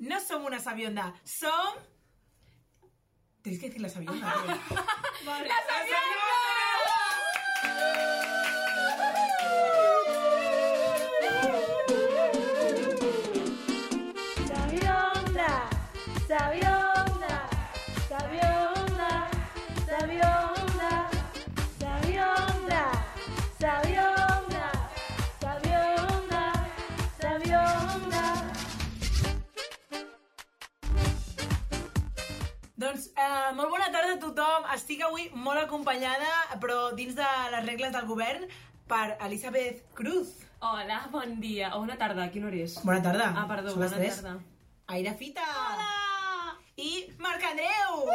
no som una sabionda, som... Tienes que decir la sabionda. Vale. ¡La Sabionda, sabionda, molt bona tarda a tothom. Estic avui molt acompanyada, però dins de les regles del govern, per Elisabeth Cruz. Hola, bon dia. O bona tarda, quina hora és? Bona tarda. Ah, perdó, Són bona tres. tarda. Aire Fita. Hola! I Marc Andreu.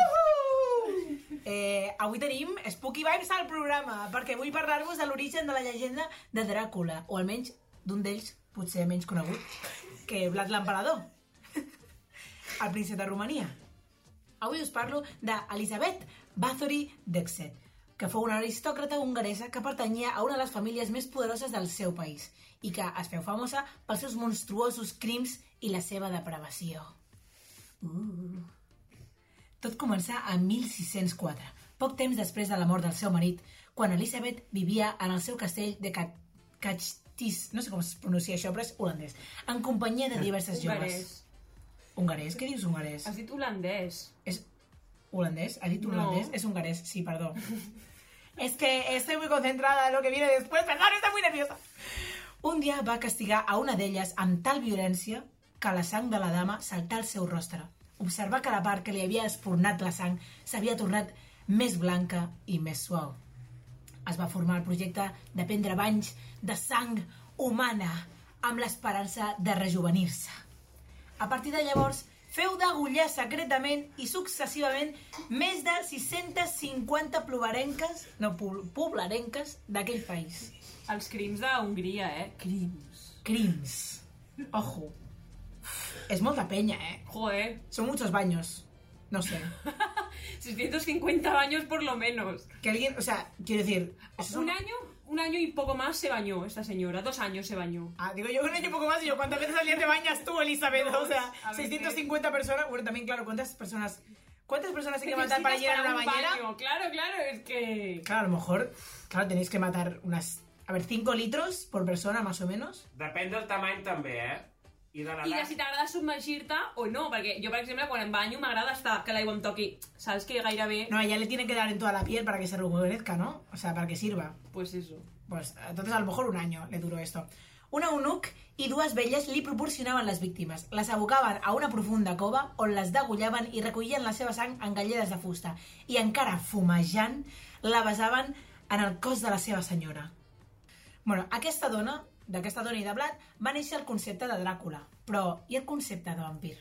Eh, avui tenim Spooky Vibes al programa, perquè vull parlar-vos de l'origen de la llegenda de Dràcula, o almenys d'un d'ells, potser menys conegut, que Vlad l'Emperador, el príncep de Romania. Avui us parlo d'Elisabet Bathory Dexet, que fou una aristòcrata hongaresa que pertanyia a una de les famílies més poderoses del seu país i que es feu famosa pels seus monstruosos crims i la seva depravació. Uh. Tot començà a 1604, poc temps després de la mort del seu marit, quan Elisabet vivia en el seu castell de Cat Cachtis, no sé com es pronuncia això, però és holandès, en companyia de diverses joves. Hongarès. Hongarès? Què dius hongarès? Has dit holandès. ¿Es holandés? ¿Ha dicho No. holandés? Es hongarés, sí, perdón. es que estoy muy concentrada en lo que viene después, perdón, estoy muy nerviosa. Un dia va castigar a una d'elles amb tal violència que la sang de la dama saltà al seu rostre. Observar que la part que li havia espurnat la sang s'havia tornat més blanca i més suau. Es va formar el projecte de prendre banys de sang humana amb l'esperança de rejuvenir-se. A partir de llavors, feu degullar secretament i successivament més de 650 plovarenques, no, poblarenques d'aquell país. Els crims d'Hongria, eh? Crims. Crims. Ojo. És molta penya, eh? Joder. Son muchos baños. No sé. 650 baños por lo menos. Que alguien, o sea, quiero decir... son- Un año, un año y poco más se bañó esta señora. Dos años se bañó. Ah, digo yo un año poco más y yo, ¿cuántas veces al día te bañas tú, Elizabeth? O sea, a ver, 650 personas. Bueno, también, claro, ¿cuántas personas... ¿Cuántas personas hay que matar para llenar para una un bañera? baño. Claro, claro, es que... Claro, a lo mejor, claro, tenéis que matar unas, a ver, 5 litros por persona, más o menos. Depèn del tamany també, eh? I de I de si t'agrada submergir-te o no, perquè jo, per exemple, quan em banyo m'agrada estar que l'aigua em toqui, saps que gairebé... No, a ella le tiene que dar en toda la piel para que se rejuvenezca, ¿no? O sea, para que sirva. Pues eso. Pues entonces a lo mejor un año le duró esto. Un eunuc i dues velles li proporcionaven les víctimes. Les abocaven a una profunda cova on les degullaven i recollien la seva sang en galledes de fusta. I encara fumejant, la besaven en el cos de la seva senyora. Bueno, aquesta dona, d'aquesta dona i de blat, va néixer el concepte de Dràcula. Però, i el concepte de vampir?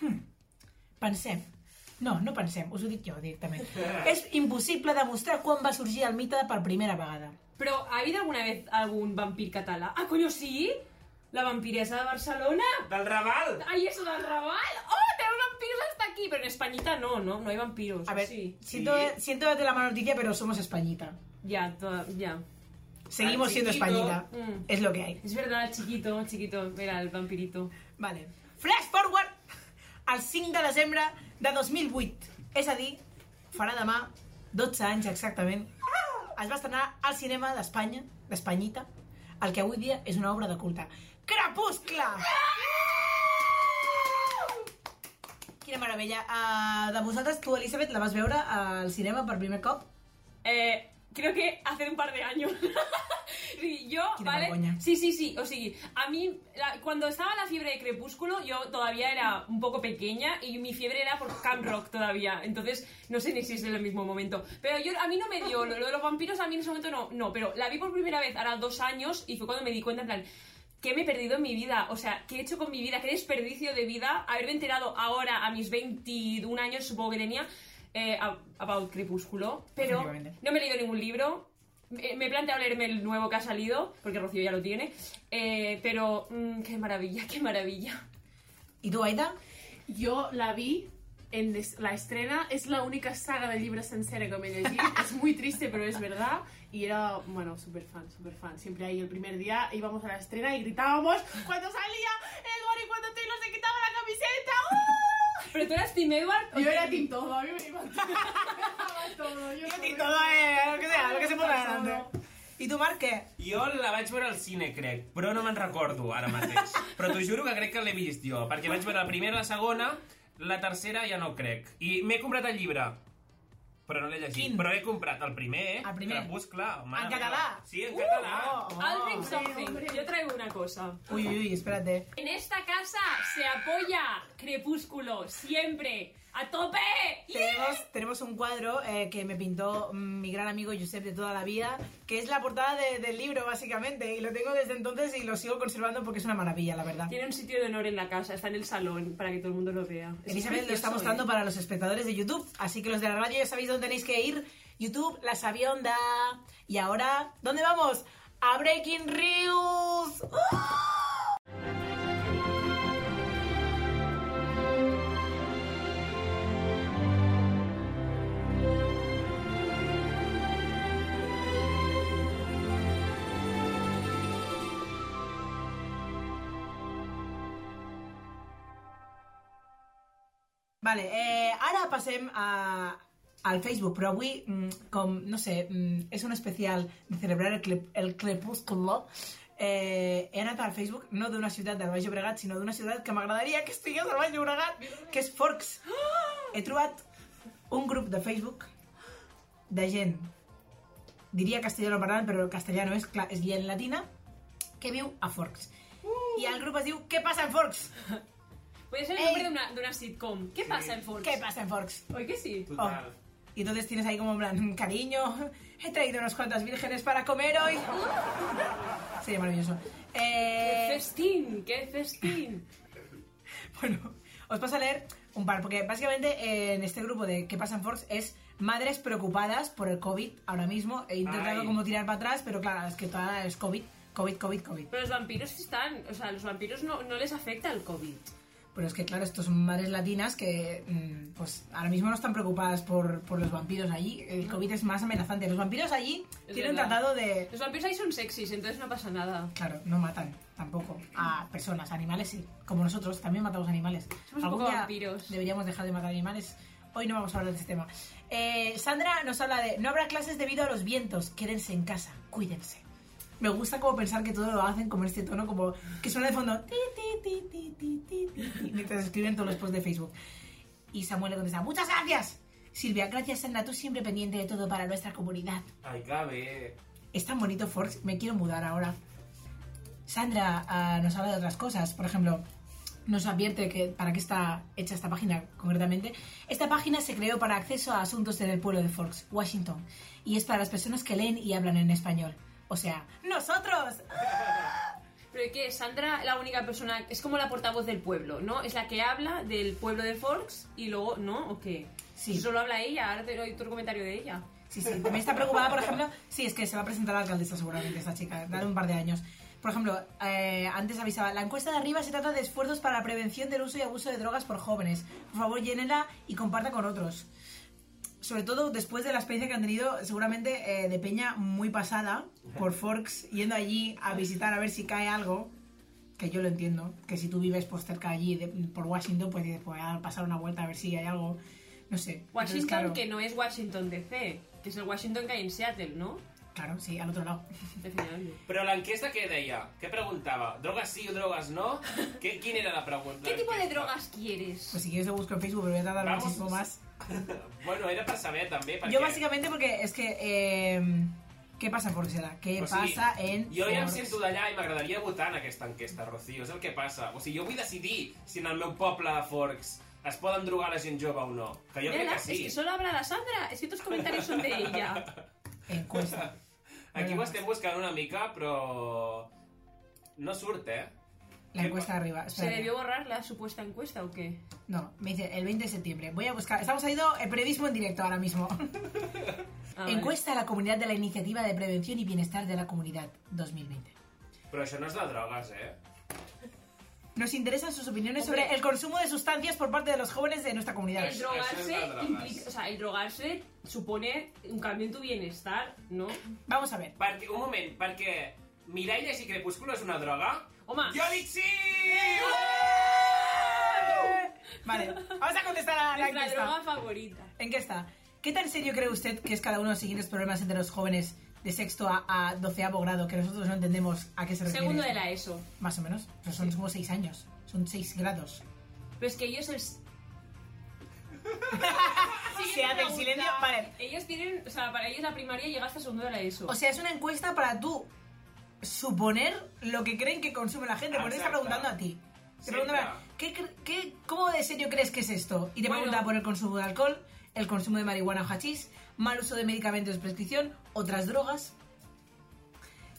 Hmm. Pensem. No, no pensem, us ho dic jo directament. És impossible demostrar quan va sorgir el mite per primera vegada. Pero, ¿ha habido alguna vez algún vampir catalán? ¡Ah, coño, sí! La vampiresa de Barcelona. Del Raval! ¡Ay, eso del Raval! ¡Oh, tenemos vampiros hasta aquí! Pero en Españita no, ¿no? No hay vampiros. A ver, sí. siento, siento darte la mala noticia, pero somos Españita. Ya, toda- ya. Seguimos siendo. Españita. Mm. Es lo que hay. Es verdad, chiquito, chiquito. Mira, el vampirito. Vale. Flash forward al 5 de desembre de 2008. És a dir, farà demà 12 anys exactament. Es va estrenar al cinema d'Espanya, d'Espanyita, el que avui dia és una obra de culte. Crepuscle! Quina meravella. Uh, de vosaltres, tu, Elisabet, la vas veure al cinema per primer cop? Eh, creo que hace un par de años. Sí, yo, ¿vale? Sí, sí, sí. O sea, a mí, la- cuando estaba la fiebre de Crepúsculo, yo todavía era un poco pequeña y mi fiebre era por Camp Rock todavía. Entonces, no sé ni si es en el mismo momento. Pero yo, a mí no me dio, lo, lo de los vampiros a mí en ese momento no, no. Pero la vi por primera vez, ahora dos años, y fue cuando me di cuenta, en plan, ¿qué me he perdido en mi vida? O sea, ¿qué he hecho con mi vida? ¿Qué desperdicio de vida? Haberme enterado ahora, a mis 21 años, supongo que tenía, eh, about Crepúsculo. Pero no me he leído ningún libro. Me he planteado leerme el nuevo que ha salido, porque Rocío ya lo tiene. eh, pero, mm, qué maravilla, qué maravilla. I tu, Aida? Jo la vi en la estrena, es la única saga de libros sincera que me he leído. es muy triste, pero es verdad. Y era, bueno, súper fan, súper fan. Siempre ahí el primer día íbamos a la estrena y gritábamos cuando salía Edward y cuando Taylor se quitaba la camiseta. Tú eras Team Edward o Yo era Team Todo, a mí me iba todo. Yo Y todo, eh, lo que sea, lo que se ponga delante. I tu, Marc, què? Jo la vaig veure al cine, crec, però no me'n recordo ara mateix. Però t'ho juro que crec que l'he vist jo, perquè vaig veure la primera, la segona, la tercera ja no crec. I m'he comprat el llibre, però no l'he llegit. Quin? Però he comprat el primer, El primer? Crepuscle. mare En català? meva. Sí, en català. Oh, I'll bring something. hombre. Yo traigo una cosa. Uy, uy, uy, espérate. En esta casa se apoya Crepúsculo, siempre. ¡A tope! Tenemos, tenemos un cuadro eh, que me pintó mi gran amigo Josep de toda la vida, que es la portada de- del libro, básicamente. Y lo tengo desde entonces y lo sigo conservando porque es una maravilla, la verdad. Tiene un sitio de honor en la casa, está en el salón para que todo el mundo lo vea. Es Elizabeth lo está mostrando ¿eh? para los espectadores de YouTube, así que los de la radio ya sabéis dónde tenéis que ir. YouTube, La Sabionda. Y ahora, ¿dónde vamos? A Breaking Reels. ¡Ah! Vale, eh, ara passem a, al Facebook, però avui, mm, com, no sé, mm, és un especial de celebrar el, cle, el crepúsculo, eh, he anat al Facebook, no d'una ciutat del Baix Llobregat, sinó d'una ciutat que m'agradaria que estigués al Baix Llobregat, que és Forks. He trobat un grup de Facebook de gent, diria castellano parlant, però el castellà no és, clar, és gent latina, que viu a Forks. I el grup es diu Què passa en Forks? Puede ser el nombre de una, de una sitcom. ¿Qué pasa en Forks? ¿Qué pasa en Forks? ¿Hoy que sí? Total. Oh. Y entonces tienes ahí como en plan, cariño, he traído unas cuantas vírgenes para comer hoy. Sería maravilloso. ¡Qué Eh, festín! ¡Qué festín! bueno, os paso a leer un par, porque básicamente eh, en este grupo de ¿Qué pasa en Forks? es madres preocupadas por el COVID ahora mismo. He intentado Ay. como tirar para atrás, pero claro, es que toda es COVID, COVID, COVID, COVID. Pero los vampiros están... O sea, los vampiros no, no les afecta el COVID. Pero es que, claro, estos son madres latinas que, mm, pues, ahora mismo no están preocupadas por, por los vampiros allí. El COVID es más amenazante. Los vampiros allí Es tienen verdad. tratado de... Los vampiros ahí son sexys, entonces no pasa nada. Claro, no matan tampoco a personas, animales sí. Como nosotros, también matamos animales. Somos un poco vampiros. Deberíamos dejar de matar animales. Hoy no vamos a hablar de este tema. Eh, Sandra nos habla de no habrá clases debido a los vientos. Quédense en casa, cuídense me gusta como pensar que todo lo hacen como este tono, como que suena de fondo ti, ti, mientras escriben todos los posts de Facebook. Y Samuel le contesta, muchas gracias. Silvia, gracias Sandra, tú siempre pendiente de todo para nuestra comunidad. Ay, cabe. Es tan bonito Forks, me quiero mudar ahora. Sandra ah, nos habla de otras cosas, por ejemplo, nos advierte que para qué está hecha esta página concretamente. Esta página se creó para acceso a asuntos en el pueblo de Forks, Washington, y es para las personas que leen y hablan en español. O sea, nosotros. Pero que Sandra, la única persona, es como la portavoz del pueblo, ¿no? Es la que habla del pueblo de Forks y luego, ¿no? ¿O qué? Sí. Solo habla ella, ahora te doy tu comentario de ella. Sí, sí, también está preocupada, por ejemplo, sí, es que se va a presentar a la alcaldesa seguramente esta chica, dale un par de años. Por ejemplo, eh, antes avisaba, la encuesta de arriba se trata de esfuerzos para la prevención del uso y abuso de drogas por jóvenes. Por favor, llénela y comparta con otros. Sobre todo después de la experiencia que han tenido, seguramente eh, de peña muy pasada por Forks, yendo allí a visitar a ver si cae algo, que yo lo entiendo, que si tú vives pues, cerca allí, de- por Washington, pues dices, pues a pasar una vuelta a ver si hay algo, no sé. Entonces, Washington, claro, que no es Washington DC, que es el Washington que hay en Seattle, ¿no? Claro, sí, al otro lado. Definitivamente. Però l'enquesta què deia? Què preguntava? Drogues sí o drogues no? Què, quin era la pregunta? ¿Qué tipo de drogas quieres? Pues si quieres lo busco en Facebook, pero voy a tardar muchísimo más. Bueno, era per saber també, perquè... Yo básicamente porque es que... eh, ¿Qué pasa en Forksera? ¿Qué O sigui, pasa en Jo ja em sento d'allà i m'agradaria votar en aquesta enquesta, Rocío. És el que passa. O sigui, jo vull decidir si en el meu poble de Forks es poden drogar la gent jove o no. Que jo crec Mírala, que sí. Es que solo habla la Sandra, es que tus comentarios son de ella. Encuesta. Aquí ho estem buscant una mica, però... No surt, eh? La encuesta de arriba. ¿Se espérate. debió borrar la supuesta encuesta o qué? No, me dice el 20 de septiembre. Voy a buscar... Estamos haciendo el periodismo en directo ahora mismo. Ah, vale. Encuesta a la comunidad de la Iniciativa de Prevención y Bienestar de la Comunidad 2020. Però això no és de drogues, eh? Nos interesan sus opiniones Hombre. sobre el consumo de sustancias por parte de los jóvenes de nuestra comunidad. El drogarse, Eso es drogas. implica- o sea, el drogarse supone un cambio en tu bienestar, ¿no? Vamos a ver. Perquè, un moment, perquè Mirai i Crepúsculo és una droga? Home. Jo dic sí! Vale, vamos a contestar a la Nuestra encuesta. droga favorita. ¿En qué está? ¿Qué tan serio cree usted que es cada uno de los siguientes problemas entre los jóvenes de sexto a, a doceavo grado que nosotros no entendemos a qué se refiere? Segundo de la ESO. Más o menos. Pero son como seis años. Son seis grados. Pero es que ellos el... Se hace el silencio. Vale. Ellos tienen, o sea, para ellos la primaria llega hasta segundo de la ESO. O sea, es una encuesta para tú suponer lo que creen que consume la gente. Por eso está preguntando a ti. Te Sí, pregunta, claro. ¿qué, cre- qué, ¿cómo de serio crees que es esto? Y te Bueno. pregunta por el consumo de alcohol, el consumo de marihuana o hachís, mal uso de medicamentos de prescripción, otras drogas,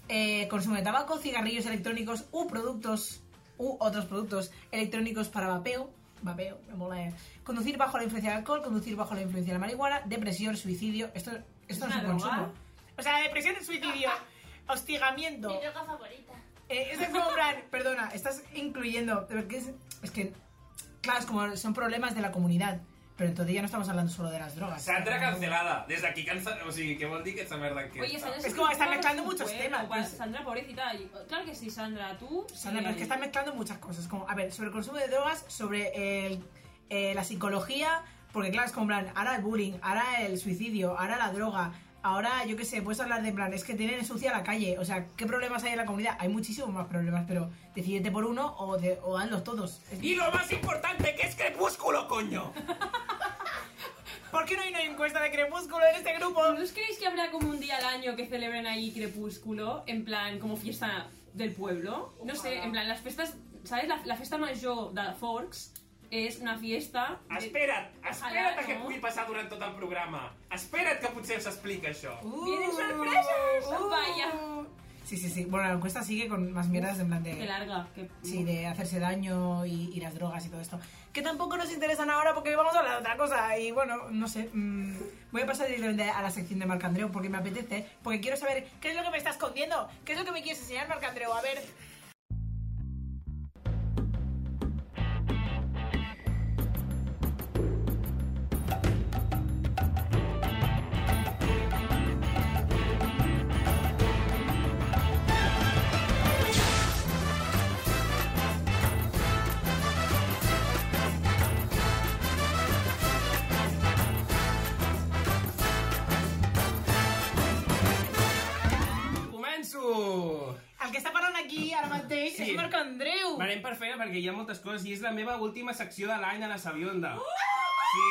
eh, consumo de tabaco, cigarrillos electrónicos u productos u otros productos electrónicos para vapeo. Vapeo, me mola. eh. Conducir bajo la influencia del alcohol, conducir bajo la influencia de la marihuana, depresión, suicidio. Esto, esto no es un consumo. O sea, depresión, suicidio, hostigamiento. Mi droga favorita. Eh, es de como plan, perdona, estás incluyendo. que es, es que, claro, es como son problemas de la comunidad. Pero entonces ya no estamos hablando solo de las drogas. Sandra cancelada. Des d'aquí cansa... O sigui, què vol dir aquesta merda que Oye, Sandra, Es como están mezclando sí, muchos bueno, temas, pues. Sandra, pobrecita. Claro que sí, Sandra, tú. Sandra, eh, pero es que están mezclando muchas cosas. Como, a ver, sobre el consumo de drogas, sobre el, eh, la psicología, porque claro, es como plan, ahora el bullying, ahora el suicidio, ahora la droga, ahora yo qué sé, puedes hablar de plan, es que tienen sucia la calle. O sea, ¿qué problemas hay en la comunidad? Hay muchísimos más problemas, pero decídete por uno o, de, o hazlos todos. Y lo más importante, que es Crepúsculo, coño. ¿Por qué no hay una encuesta de crepúsculo en este grupo? ¿No os creéis que habrá como un día al año que celebren ahí Crepúsculo? En plan, como fiesta del pueblo. No sé, en plan, las fiestas. ¿Sabes? La, la festa major de Forks és una fiesta... Espera't, espera't a que no? pugui passar durant tot el programa. Espera't que potser s'explica això. ¡Vienen sorpresas! Uh. Vaya. Sí, sí, sí. Bueno, la encuesta sigue con más mierdas en plan Qué de... larga. Que... Sí, de hacerse daño y, y las drogas y todo esto. Que tampoco nos interesan ahora porque vamos a hablar de otra cosa. Y bueno, no sé. mm, voy a pasar directamente a la sección de Marcandreu porque me apetece. Porque quiero saber qué es lo que me está escondiendo. ¿Qué es lo que me quieres enseñar, Marcandreu? A ver. Aquí ara mateix Sí. és Marcandreu. Anem per feina perquè hi ha moltes coses i és la meva última secció de l'any a la Sabionda. Uh! Sí.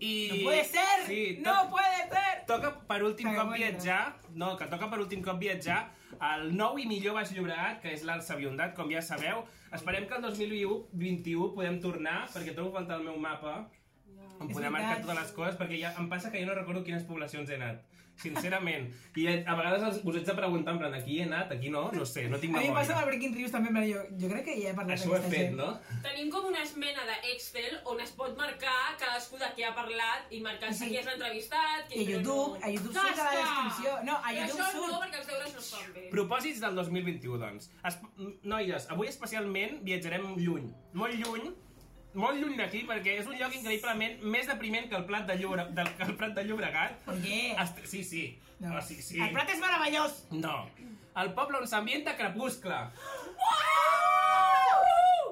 I... No puede ser! Sí, ¡No to- puede ser! Toca per últim cop viatjar, no, que toca per últim cop viatjar al nou i millor Baix Llobregat, que és l'Alt Sabiondat, com ja sabeu. Esperem que el 2021 podem tornar, perquè trobo a faltar el meu mapa, on podem marcar totes les coses, perquè ja, em passa que jo no recordo quines poblacions he anat. Sincerament. I a vegades els- us haig de preguntar, en plan, aquí he anat, aquí no, no sé, no tinc A mi em passa amb memòria. el Breaking News també, però jo, jo crec que ja he parlat Això ho he fet, gent. no? Tenim com una esmena d'Excel on es pot marcar cadascú de qui ha parlat i marcar Sí. qui has entrevistat, I a qui YouTube, a YouTube surt a la descripció. No, a YouTube això no, surt. perquè els deures no es fan bé. Propòsits del 2021, doncs. Es... Noies, avui especialment viatjarem lluny. Molt lluny. Molt lluny d'aquí, perquè és un lloc increïblement més depriment que el Plat de, Llobre... del... que el Prat de Llobregat. Per què? Est... Sí, sí. No. Oh, sí, sí. El plat és meravellós. No. El poble on s'ambienta Crepuscle.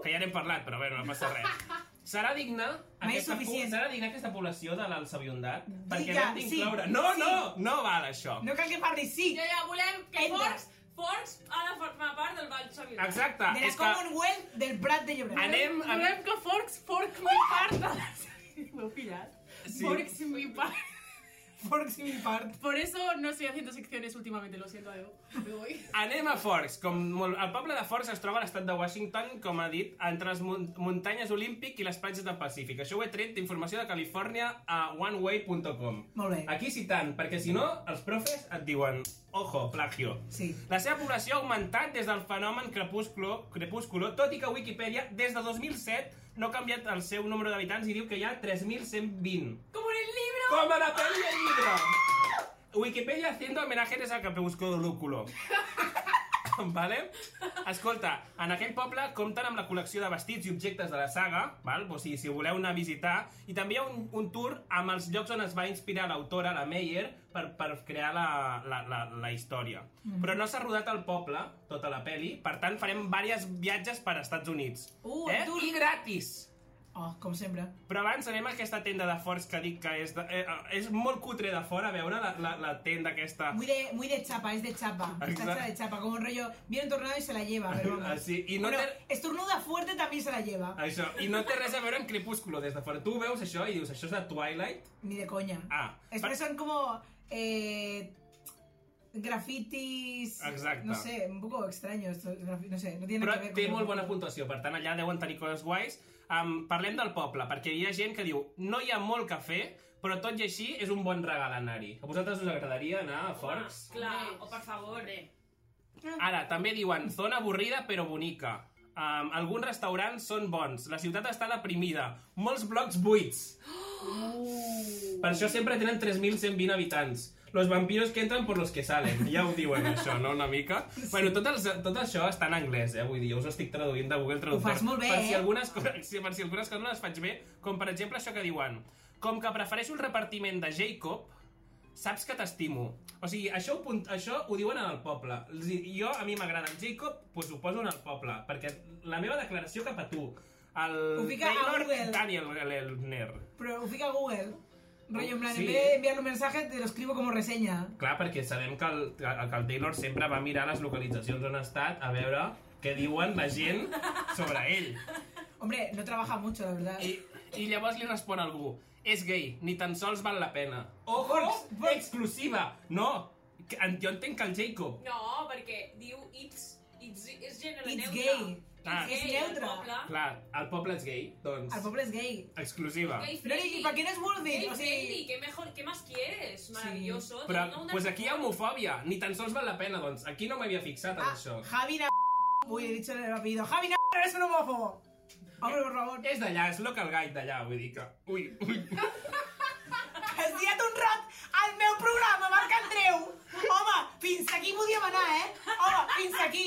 Que ja n'hem parlat, però bé, no passa res. Serà digna Mai aquesta, suficient. serà digna aquesta població de l'Alsabiondat? Perquè Diga, sí, d'incloure... No, sí. no, no val això. No cal que parlis, sí. Ja, ja, volem que Entra. Forks ha de formar part del Vall Sabina. Exacte. De la és que Commonwealth del Prat de Llobregat. anem... Volem que Forks formi part de la. M'heu pillat? Sí. Forks mi part. Forks i mi part. Por eso no estoy haciendo secciones últimamente, lo siento, adeu. Me voy. Anem a Forks. Com molt... El poble de Forks es troba a l'estat de Washington, com ha dit, entre les mun muntanyes Olímpic i les platges del Pacífic. Això ho he tret d'informació de Califòrnia a oneway.com. Molt bé. Aquí citant, perquè si no, els profes et diuen ojo, plagio. Sí. La seva població ha augmentat des del fenomen crepúsculo, crepúsculo tot i que Wikipedia, des de 2007, no ha canviat el seu número d'habitants i diu que hi ha 3.120. Com! ¡Como la peli del libro! Wikipedia haciendo homenajes a Crepúsculo Lúculo. vale? Escolta, en aquell poble compten amb la col·lecció de vestits i objectes de la saga, val? o sigui, si voleu anar a visitar, i també hi ha un, un tour amb els llocs on es va inspirar l'autora, la Meyer, per, per crear la, la, la, la història. Mm. Però no s'ha rodat al poble, tota la peli, per tant farem diversos viatges per Estats Units. Uh, eh? I gratis! Oh, com sempre. Però abans anem a aquesta tenda de forts que dic que és, de, eh, és molt cutre de fora, a veure la, la, la tenda aquesta. Muy de, muy de chapa, es de chapa. Hecha de chapa, como un rollo. Viene un tornado y se la lleva, pero vamos. Así, i no Bueno, té... estornuda fuerte también se la lleva. Això, i no té res a veure amb Crepúsculo des de fora. Tu veus això i dius, això és de Twilight? Ni de coña. Ah, Después son como. Eh, grafitis. Exacte. No sé, un poco extraños. No sé, no tiene Però que ver té molt bona puntuació, per tant allà deuen tenir coses guais. Um, parlem del poble, perquè hi ha gent que diu no hi ha molt que fer, però tot i així és un bon regal anar-hi. A vosaltres us agradaria anar a Forks? Clar, o per favor. Ara, també diuen zona avorrida però bonica. Um, alguns restaurants són bons, la ciutat està deprimida, molts blocs buits. Per això sempre tenen 3.120 habitants. Los vampiros que entran por los que salen. Ja ho diuen, això, no? Una mica. Bueno, tot, els, tot això està en anglès, eh? Vull dir, us ho estic traduint de Google Traductor. fas molt bé, per si eh? algunes sí, per si algunes coses no les faig bé, com per exemple això que diuen com que prefereixo el repartiment de Jacob, saps que t'estimo. O sigui, això ho, punt, això ho diuen en el poble. A Jo, a mi m'agrada en Jacob, doncs ho poso en el poble, perquè la meva declaració cap a tu, el Ho fica a Taylor Google. Daniel Lelner. Pero lo fica Google. Rollo, en plan, Sí. en vez de enviarle un mensaje, te lo escribo como reseña. Clar, perquè sabem que el, que el Taylor sempre va mirar les localitzacions on ha estat a veure què diuen la gent sobre ell. Hombre, no trabaja mucho, la verdad. I, i llavors li respon algú, és gay, ni tan sols val la pena. Ojo, Forks, Forks. exclusiva! No, jo entenc que el Jacob No, perquè diu it's... it's és gènere It's neutre. gay. Ah. It's És gay, el neutre. poble. Clar, el poble és gay, doncs... Al pobre es gay. Exclusiva. Gay friendly. ¿y para qué no es worth it? Gay O friendly, ¿qué, mejor, ¿qué más quieres? Maravilloso. Però, Dona una- pues aquí hi ha homofòbia. Ni tan sols val la pena, doncs. Aquí no m'havia fixat en Ah, això. Javi Na... Uy, he dicho el apellido. Javi Na... eres un homófobo. Hombre, por favor. És d'allà, és local guide d'allà, vull dir que... Ui, ui. Has tirat un rot al meu programa, Marc Andreu. Home, fins aquí podíem anar, eh? Home, fins aquí.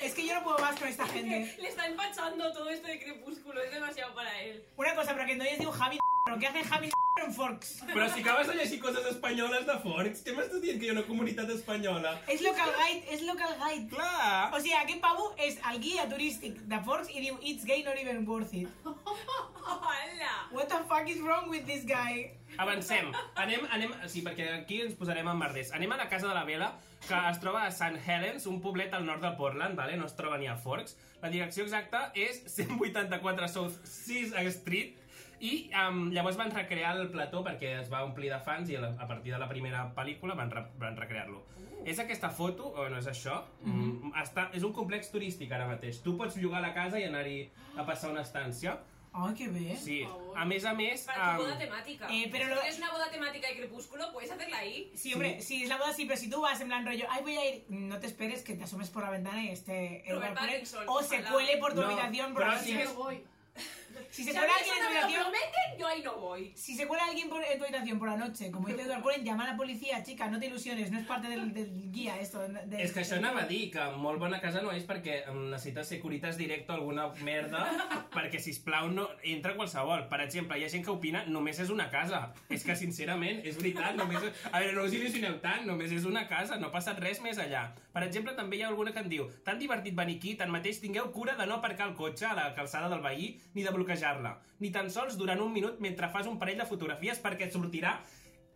Es que yo no puedo más con esta gente. Le está empachando todo esto de crepúsculo, es demasiado para él. Una cosa, pero que no es diu Javi ¿Qué hace Javi en Forks? Però si acabes de llegir coses espanyoles de Forks, què m'estàs dient que hi ha una comunitat espanyola? És local guide, és local guide. Clar! O sigui, aquest pavo és el guia turístic de Forks i diu It's gay, not even worth it. ¡Hala! What the fuck is wrong with this guy? Avancem. Anem, anem... Sí, perquè aquí ens posarem en merders. Anem a la casa de la Vela, que es troba a St. Helens, un poblet al nord de Portland, vale? no es troba ni a Forks. La direcció exacta és 184 South 6 Street, i um, llavors van recrear el plató perquè es va omplir de fans i a, la, a partir de la primera pel·lícula van, re, van recrear-lo. És aquesta foto, o no és això? Mm està, és un complex turístic ara mateix. Tu pots llogar la casa i anar-hi a passar una estància. Ay, qué bé. Sí. A més a més... Para tu boda temática. Eh, pero si lo- tienes una boda temática de crepúsculo, puedes hacerla ahí. Sí, hombre, sí, es la boda, sí, pero si tú vas en plan rollo, ay, voy a ir, no te esperes que te asomes por la ventana y esté Robert Pattinson, o se ojalá. cuele por tu No, habitación por pero la sí noche. que- voy. Si se Si cuela alguien en tu habitación, prometen, yo ahí no voy. si se cuela alguien por- en tu habitación por la noche, como dice Edward Cullen, llama a la policía, chica, no te ilusiones, no es parte del, del guía esto. de- És que això anava a dir, que molt bona casa no és perquè necessites Securitas Directo alguna merda, perquè, si plau no entra qualsevol. Per exemple, hi ha gent que opina només és una casa. És que, sincerament, és veritat, només... És... A veure, no us il·lusioneu tant, només és una casa, no ha passat res més allà. Per exemple, també hi ha alguna que em diu tan divertit venir aquí, tanmateix tingueu cura de no aparcar el cotxe a la calçada del veí ni de bloquejar-la. Ni tan sols durant un minut mentre fas un parell de fotografies perquè et sortirà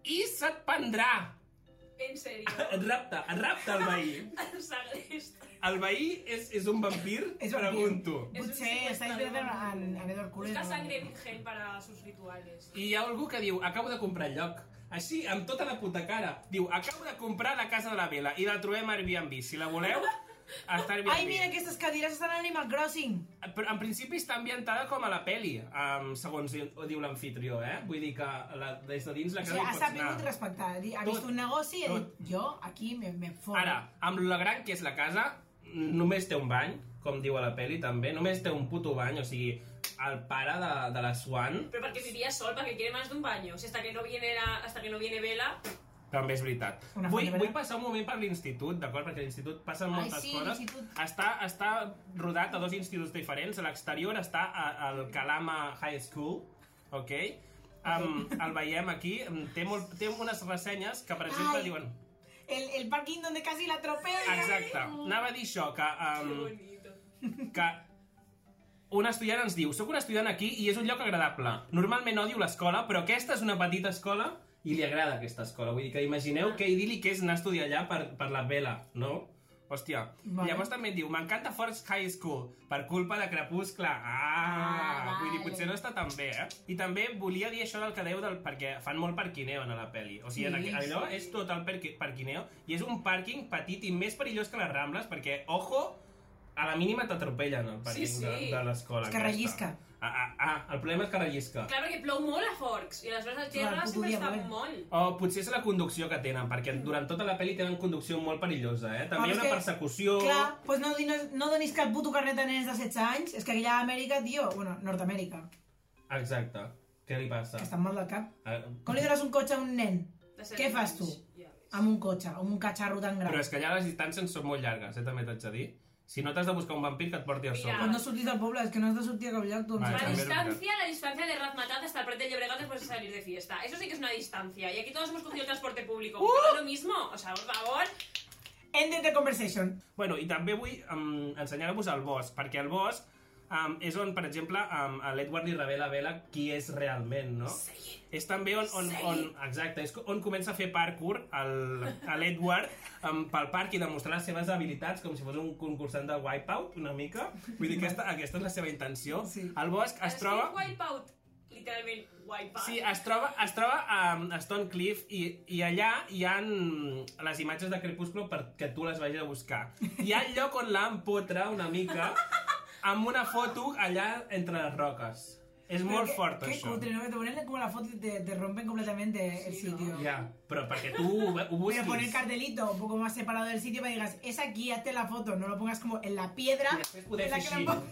i se't prendrà. En serio. Et rapta, et rapta el veí. Sagrista. El veí és, és un vampir? És vampir. Pregunto. Potser està inspirada en, en Edward Cullen. Busca sangre virgen para sus rituales. I hi ha algú que diu, acabo de comprar el lloc. Així, amb tota la puta cara. Diu, acabo de comprar la casa de la Vela i la trobem a Airbnb. Si la voleu, està Airbnb. Ai, mira, aquestes cadires estan a Animal Crossing. Però en principi està ambientada com a la peli, um, segons di- diu l'anfitrió, eh? Vull dir que la, des de dins la O casa sigui, hi ha pots sabut anar. respectar. Ha Tot. vist un negoci i ha dit, jo aquí me, me foto. Ara, amb la gran que és la casa, només té un bany, com diu a la peli també, només té un puto bany, o sigui, el pare de, de la Swan Pero porque vivía sol, para que quiere más de un baño. Si hasta que no viene, la- hasta que no viene Vela, També és veritat. Una Vull, vull passar un moment per l'institut, d'acord? Perquè a l'institut passen Ai, moltes sí, coses. l'institut. Està, està rodat a dos instituts diferents. A l'exterior està al Kalama High School, ok? Um, el veiem aquí. Té, molt, té unes ressenyes que, per exemple, Ai. diuen... El, el parking donde casi la atropella. Exacte. Anava a dir això, que... Um, que un estudiant ens diu, soc un estudiant aquí i és un lloc agradable. Normalment odio l'escola, però aquesta és una petita escola i li agrada aquesta escola. Vull dir que imagineu que idíl·lic és anar a estudiar allà per, per la vela, no? Hòstia. Vale. Llavors també diu, m'encanta Forest High School, per culpa de Crepuscle. Ah, Ah, vull dir, potser no està tan bé, eh? I també volia dir això del que deu del... perquè fan molt parquineo en la peli. O sigui, Sí, aqu... sí. allò és tot el parqui- parquineo i és un pàrquing petit i més perillós que les Rambles perquè, ojo, a la mínima t'atropellen el pàrquing Sí, sí. de, de l'escola. És que aquesta. rellisca. Ah, ah, ah, el problema és que rellisca. Clar, perquè plou molt a Forks, i aleshores el Clar, terra puto sempre està molt. O potser és la conducció que tenen, perquè durant tota la pel·li tenen conducció molt perillosa, eh? També hi ha una que, persecució... Clar, doncs no, no, no donis cap puto carnet a nens de 16 anys. És que allà a Amèrica, tio... Bueno, Nord-Amèrica. Exacte. Què li passa? Que estan mal del cap. Ah, Com li dones un cotxe a un nen? Què fas tu? Ja. Amb un cotxe, amb un catxarro tan gran. Però és que allà les distàncies són molt llargues, eh? També t'haig de dir. Si no t'has de buscar un vampir que et porti a sobre. Quan no surtis del poble, és que no has de sortir a tu em Vale, La sembla. també és veritat. distancia, la distancia de Razmataz hasta el Prat de Llobregat después de salir de fiesta. Eso sí que es una distancia. Y aquí todos hemos cogido el transporte público. Uh! Es lo mismo. O sea, por favor. Ended the conversation. Bueno, i també vull um, ensenyar-vos el bosc, perquè el bosc um, és on, per exemple, um, l'Edward li revela a Bella qui és realment, no? És també on, on, on, exacte, és on comença a fer parkour a l'Edward um, pel parc i demostrar les seves habilitats com si fos un concursant de Wipeout, una mica. Vull dir que aquesta, aquesta és la seva intenció. Sí. El bosc es Es troba... Wipeout. Literalment, wipeout. Sí, es troba, es troba a, a Stone Cliff i, i allà hi han les imatges de Crepúsculo perquè tu les vagis a buscar. Hi ha el lloc on l'empotra una mica amb una foto allà entre les roques. És molt Pero fort, qué, això. Qué cutre, ¿no? Que te ponen como la foto y te, te rompen completamente el sitio. Ja, però perquè tu ho, ho busquis. Pero poner cartelito un poco más separado del sitio para que digas, es aquí, hazte la foto, no lo pongas como en la piedra. I després en la que la.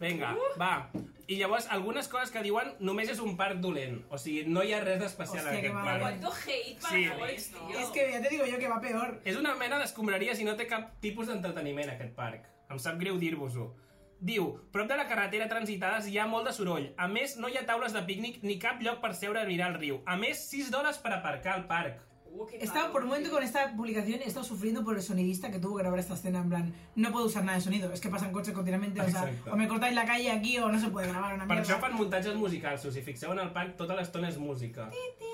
Vinga, va. I llavors, algunes coses que diuen només és un parc dolent. O sigui, no hi ha res d'especial en que aquest parc. Cuánto hate para Sí. Forks, tío. Es que ya te digo yo que va peor. És una mena d'escombraries i no té cap tipus d'entreteniment, aquest parc. Em sap greu dir-vos-ho. Diu, prop de la carretera transitades hi ha molt de soroll. A més, no hi ha taules de pícnic ni cap lloc per seure a mirar el riu. A més, 6 dòlars per aparcar al parc. Uh, caro, por un momento con esta publicación, he estado sufriendo por el sonidista que tuvo que grabar esta escena. En plan, no puedo usar nada de sonido, es que pasan coches continuamente. O sea, o me cortáis la calle aquí o no se puede grabar una Per mierda. això fan muntatges musicals. Si us hi fixeu en el parc, tota l'estona és música.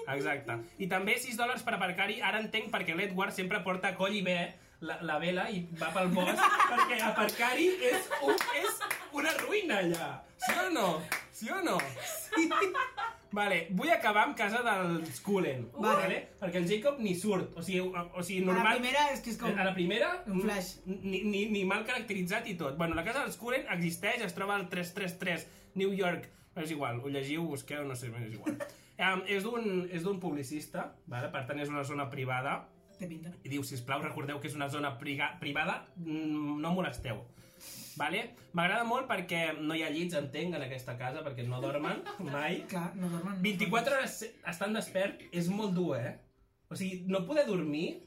Exacte. I també 6 dòlars per aparcar-hi. Ara entenc perquè l'Edward sempre porta coll i bé la, la vela i va pel bosc perquè aparcar-hi és, un, és una ruïna allà. Sí o no? Sí o no? Sí. Vale, vull acabar amb casa dels Cullen, Vale. vale. perquè el Jacob ni surt. O sigui, o, o sigui A la normal... primera es que es como... A la primera, Un flash. Ni, ni, ni mal caracteritzat i tot. Bueno, la casa dels Cullen existeix, es troba al 333 New York. És igual, ho llegiu, ho busqueu, no sé, és igual. um, és d'un és d'un publicista, vale? per tant és una zona privada, Te pinta. i diu, sisplau, recordeu que és una zona priga, privada, mm, no molesteu. Vale? M'agrada molt perquè no hi ha llits, entenc, en aquesta casa, perquè no dormen mai. Clar, no dormen. 24 hores estan despert és molt dur, eh? O sigui, no poder dormir,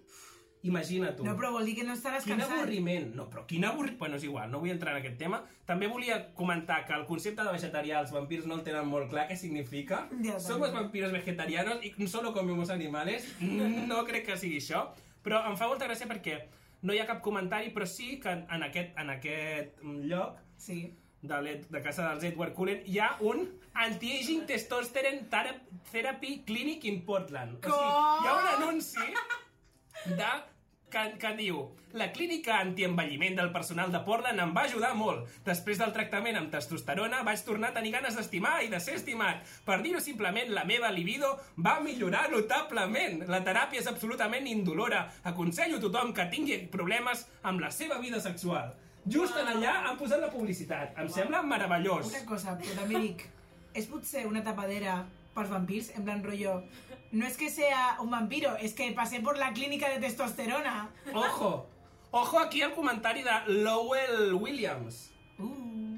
imagina tu. No, però vol dir que no estaràs Quin cansat. avorriment. No, però quin avorriment... Bueno, és igual, no vull entrar en aquest tema. També volia comentar que el concepte de vegetarià els vampirs no el tenen molt clar què significa. Ja, Somos també. vampiros vegetarianos y solo comemos animales. No crec que sigui això. Però em fa molta gràcia perquè no hi ha cap comentari, però sí que en, aquest, en aquest lloc Sí. de, de casa dels Edward Cullen hi ha un Anti-Aging Testosterone Thera- Therapy Clinic in Portland. O sigui, hi ha un anunci de, que, que diu la clínica antienvelliment del personal de Portland em va ajudar molt. Després del tractament amb testosterona vaig tornar a tenir ganes d'estimar i de ser estimat. Per dir-ho simplement, la meva libido va millorar notablement. La teràpia és absolutament indolora. Aconsello a tothom que tingui problemes amb la seva vida sexual. Just en allà han posat la publicitat. Em sembla meravellós. Una cosa, però també dic, és potser una tapadera pels vampirs, en plan rollo, no es que sea un vampiro, es que pasé por la clínica de testosterona. Ojo! Ojo aquí al comentari de Lowell Williams. Uh,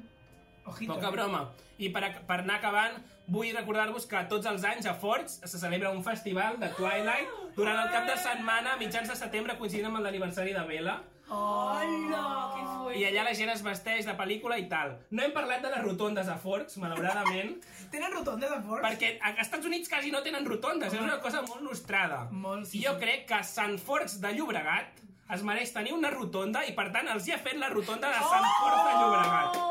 ojito. Poca broma. I per, per anar acabant, vull recordar-vos que tots els anys a Forks se celebra un festival de Twilight durant el cap de setmana, a mitjans de setembre, coincidint amb l'aniversari de Bella. ¡Hola! ¡Qué fuerte! I allà la gent es vesteix de pel·lícula i tal. No hem parlat de les rotondes a Forks, malauradament, Tenen rotondes a Forks? perquè a Estats Units quasi no tenen rotondes, és una cosa molt nostrada. Molt, sí, I jo sí. crec que Sant Forks de Llobregat es mereix tenir una rotonda i per tant els hi ha fet la rotonda de Sant Forks de Llobregat.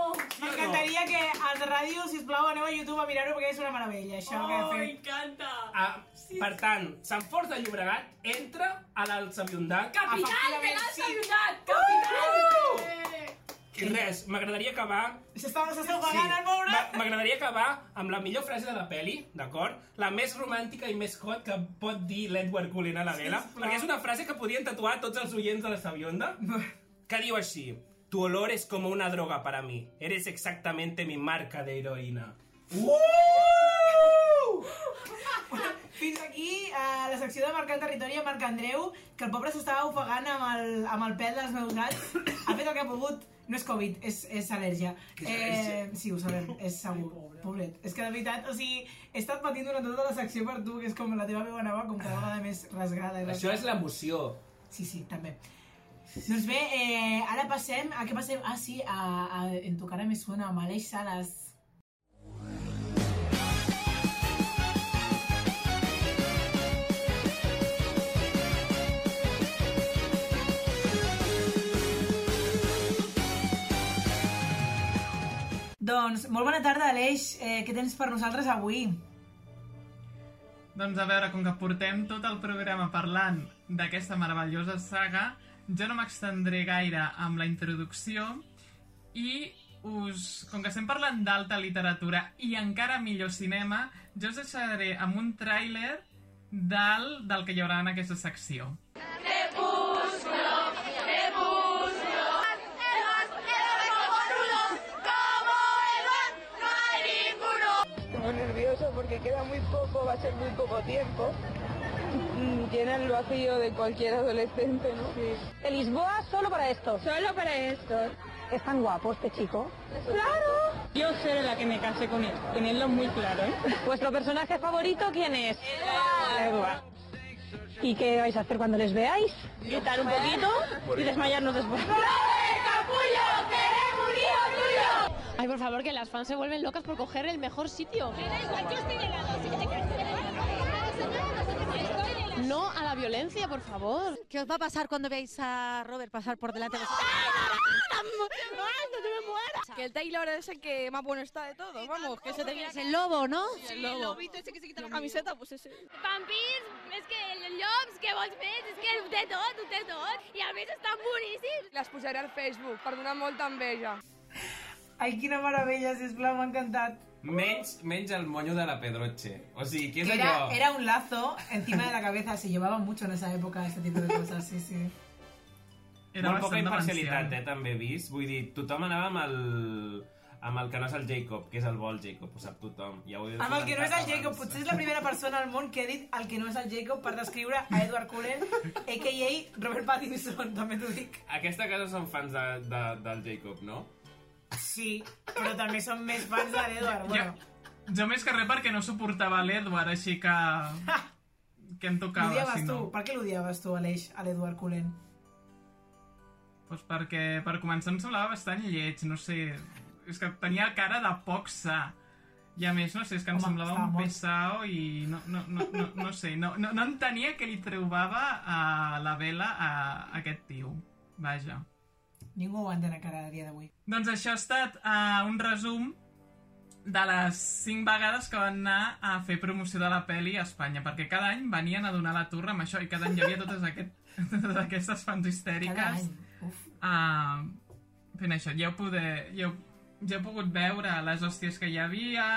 Ràdio, sisplau, aneu a YouTube a mirar-ho perquè és una meravella, això que he Oh, fet. encanta! Ah, per tant, Sant Fons de Llobregat entra a l'Alçaviondat. Capital de la sí. ciutat! Capital! I res, m'agradaria acabar... S'està s'està ofegant al moure. m'a- M'agradaria acabar amb la millor frase de la peli, d'acord? La més romàntica i més hot que pot dir l'Edward Cullen a la vela. Sisplau. perquè és una frase que podien tatuar tots els oients de la Sabionda. que diu així. Tu olor es como una droga para mí. Eres exactamente mi marca de heroína. Fins aquí eh, la secció de Marcant Territori amb Marc Andreu, que el pobre s'estava ofegant amb el, amb el pèl dels meus gats. Ha fet el que ha pogut. No és Covid, és, és al·lèrgia. Que és al·lèrgia? Eh, sí, ho sabem, és segur. Pobret. És que de veritat, o sigui, he estat patint durant tota la secció per tu, que és com la teva veu anava com cada vegada més rasgada. i Això és l'emoció. Sí, sí, també. Doncs bé, eh, ara passem... A què passem? Ah, sí, a, a En tu cara me suena, amb Aleix Sales. Doncs, molt bona tarda, Aleix. Eh, què tens per nosaltres avui? Doncs a veure, com que portem tot el programa parlant d'aquesta meravellosa saga, jo no m'extendré gaire amb la introducció i us, com que estem parlant d'alta literatura i encara millor cinema, jo us deixaré amb un tràiler del, del que hi haurà en aquesta secció. muy nervioso porque queda muy poco, va a ser muy poco tiempo. Llena el vacío de cualquier adolescente, ¿no? De Lisboa solo para esto. Solo para esto. Es tan guapo este chico. ¡Claro! Yo seré la que me case con él, tenerlo muy claro, ¿eh? ¿Vuestro personaje favorito quién es? ¿Y qué vais a hacer cuando les veáis? Gritar un poquito y desmayarnos después. Ay, por favor, que las fans se vuelven locas por coger el mejor sitio. No a la violencia, por favor. ¿Qué os va a pasar cuando veáis a Robert pasar por delante de vosotros? Que el Taylor es el que más bueno está de todo, vamos, que se te Es el lobo, ¿no? el lobo. ese que se quita la camiseta, pues ese. Vampirs, és que llops, què vols més? És que ho té tot, ho té tot. I a més estan boníssims. Les posaré al Facebook per donar molta enveja. Ai, quina meravella, sisplau, m'ha encantat. Menys, menys el moño de la Pedroche. O sigui, què és Era, allò? era un lazo encima de la cabeza, se llevaba mucho en esa época este tipo de cosas, sí, sí. Era Molt poca imparcialitat, eh, també he vist. Vull dir, tothom anava amb el, amb el que no és el Jacob, que és el bo el Jacob, ho sap tothom. Ja ho he Amb el que no és el Jacob, abans. potser és la primera persona al món que ha dit el que no és el Jacob per descriure a Edward Cullen, a.k.a. Robert Pattinson, també t'ho dic. Aquesta casa són fans de, de, del Jacob, no? Sí, però també són més fans de l'Edward, bueno. Jo més que res perquè no suportava l'Edward, així que... que em tocava, L'odiaves si tu? no. Per què l'odiaves tu, Aleix, a l'Edward Cullen? Pues perquè per començar em semblava bastant lleig, no sé... És que tenia cara de poc sa. I a més, no sé, és que em Home, semblava estava un mort. pesao i no, no, no, no, no sé, no, no, no entenia què li trobava a la vela a aquest tio. Vaja. Ningú ho entén encara a dia d'avui. Doncs això ha estat uh, un resum de les cinc vegades que van anar a fer promoció de la peli a Espanya, perquè cada any venien a donar la turra amb això i cada any hi havia totes, aquest, totes aquestes fans histèriques uh, fent això. Ja poder, ja, heu, ja heu pogut veure les hòsties que hi havia,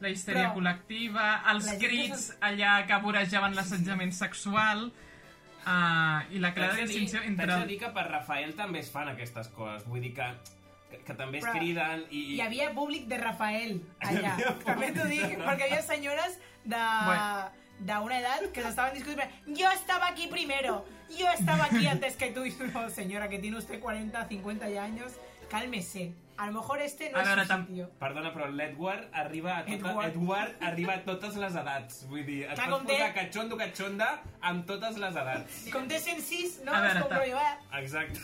la histèria Però col·lectiva, els crits allà que vorejaven l'assetjament sexual uh, i la clara T'haig dir- distinció T'haig entre... de dir que per Rafael també es fan aquestes coses. Vull dir que, que, que també es Però criden i... Hi havia públic de Rafael allà. També t'ho dic, perquè hi havia senyores de... Bueno. d'una edat que s'estaven discutint yo estaba aquí primero yo estaba aquí antes que tú y no, señora que tiene usted 40, 50 ya años cálmese a lo mejor este no A es veure, tam- sitio Perdona, però l'Edward arriba, a tota, Edward. Edward. arriba a totes les edats. Vull dir, et Clar, pots com té- posar catxondo, catxonda amb totes les edats. com té 106 no A veure, ta- eh? Exacte.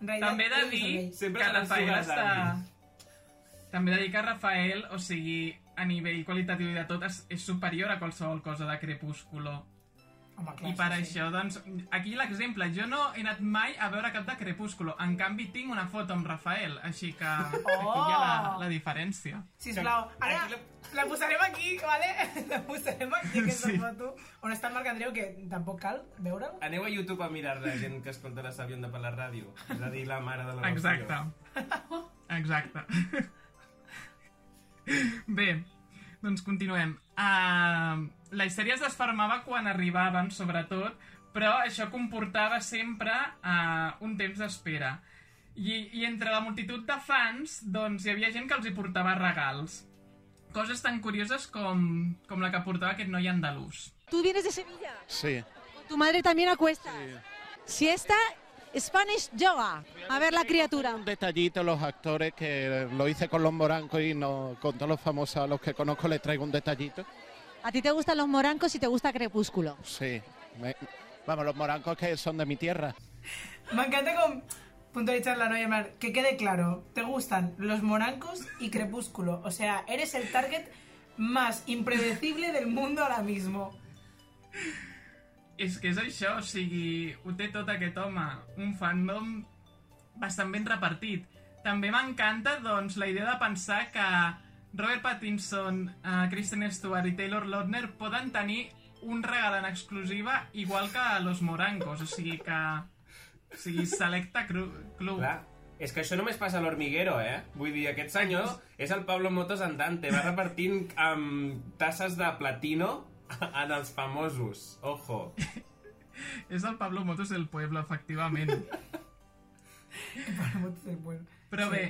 en realitat, També he de és dir. Sempre que Rafael està... També he de dir que Rafael, o sigui, a nivell qualitatiu i de tot, és, és superior a qualsevol cosa de Crepúsculo. Home, clar, I per sí, sí. això, doncs, aquí l'exemple. Jo no he anat mai a veure cap de Crepúsculo. En canvi, tinc una foto amb Rafael, així que aquí hi ha la, la diferència. Sisplau, ara la posarem aquí, vale? La posarem aquí, aquesta Sí. foto, on està el Marc Andreu, que tampoc cal veure'l. Aneu a YouTube a mirar la gent que escolta la Sabionda per la ràdio. És a dir, la mare de la Exacte. Exacte. Bé, doncs continuem. Uh, la histèria es desfermava quan arribaven, sobretot, però això comportava sempre uh, un temps d'espera. I, I entre la multitud de fans, doncs, hi havia gent que els hi portava regals. Coses tan curioses com, com la que portava aquest noi andalús. ¿Tú vienes de Sevilla? Sí. ¿Tu madre también acuesta? Siesta, Spanish yoga. A ver la criatura. Un detallito, los actores, que lo hice con los morancos y no, con todos los famosos a los que conozco les traigo un detallito. A ti te gustan los morancos y te gusta Crepúsculo. Sí. me- vamos, los morancos que son de mi tierra. M'encanta com puntualitzar la noia, en plan, que quede claro, te gustan los morancos y Crepúsculo. O sea, eres el target más impredecible del mundo ahora mismo. És que és això, o sigui, ho té tot aquest home, un fandom bastant ben repartit. També m'encanta, doncs, la idea de pensar que Robert Pattinson, uh, Kristen Stewart i Taylor Lautner poden tenir un regal en exclusiva igual que Los Morancos, o sigui que... O sigui, selecta club. Clar, és que això només passa a l'Hormiguero, eh? Vull dir, aquest senyor és el Pablo Motos andante, va repartint amb tasses de platino en els famosos. Ojo. És el Pablo Motos del pueblo, efectivament. Però bé,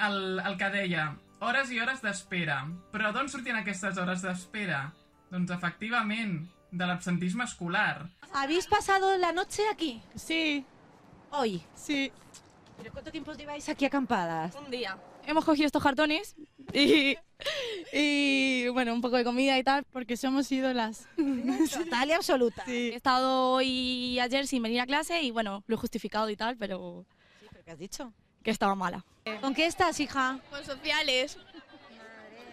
el, el que deia, hores i hores d'espera. Però d'on sortien aquestes hores d'espera? Doncs efectivament, de l'absentisme escolar. ¿Habéis pasado la noche aquí? Sí. Hoy. Sí. ¿Pero cuánto tiempo lleváis aquí acampadas? Un día. Hemos cogido estos cartones y, y bueno, un poco de comida y tal, porque somos ídolas. Total y absoluta. Sí. He estado hoy y ayer sin venir a clase y bueno, lo he justificado y tal, pero... ¿Qué has dicho? Que estaba mala. ¿Con qué estás, hija? Con sociales.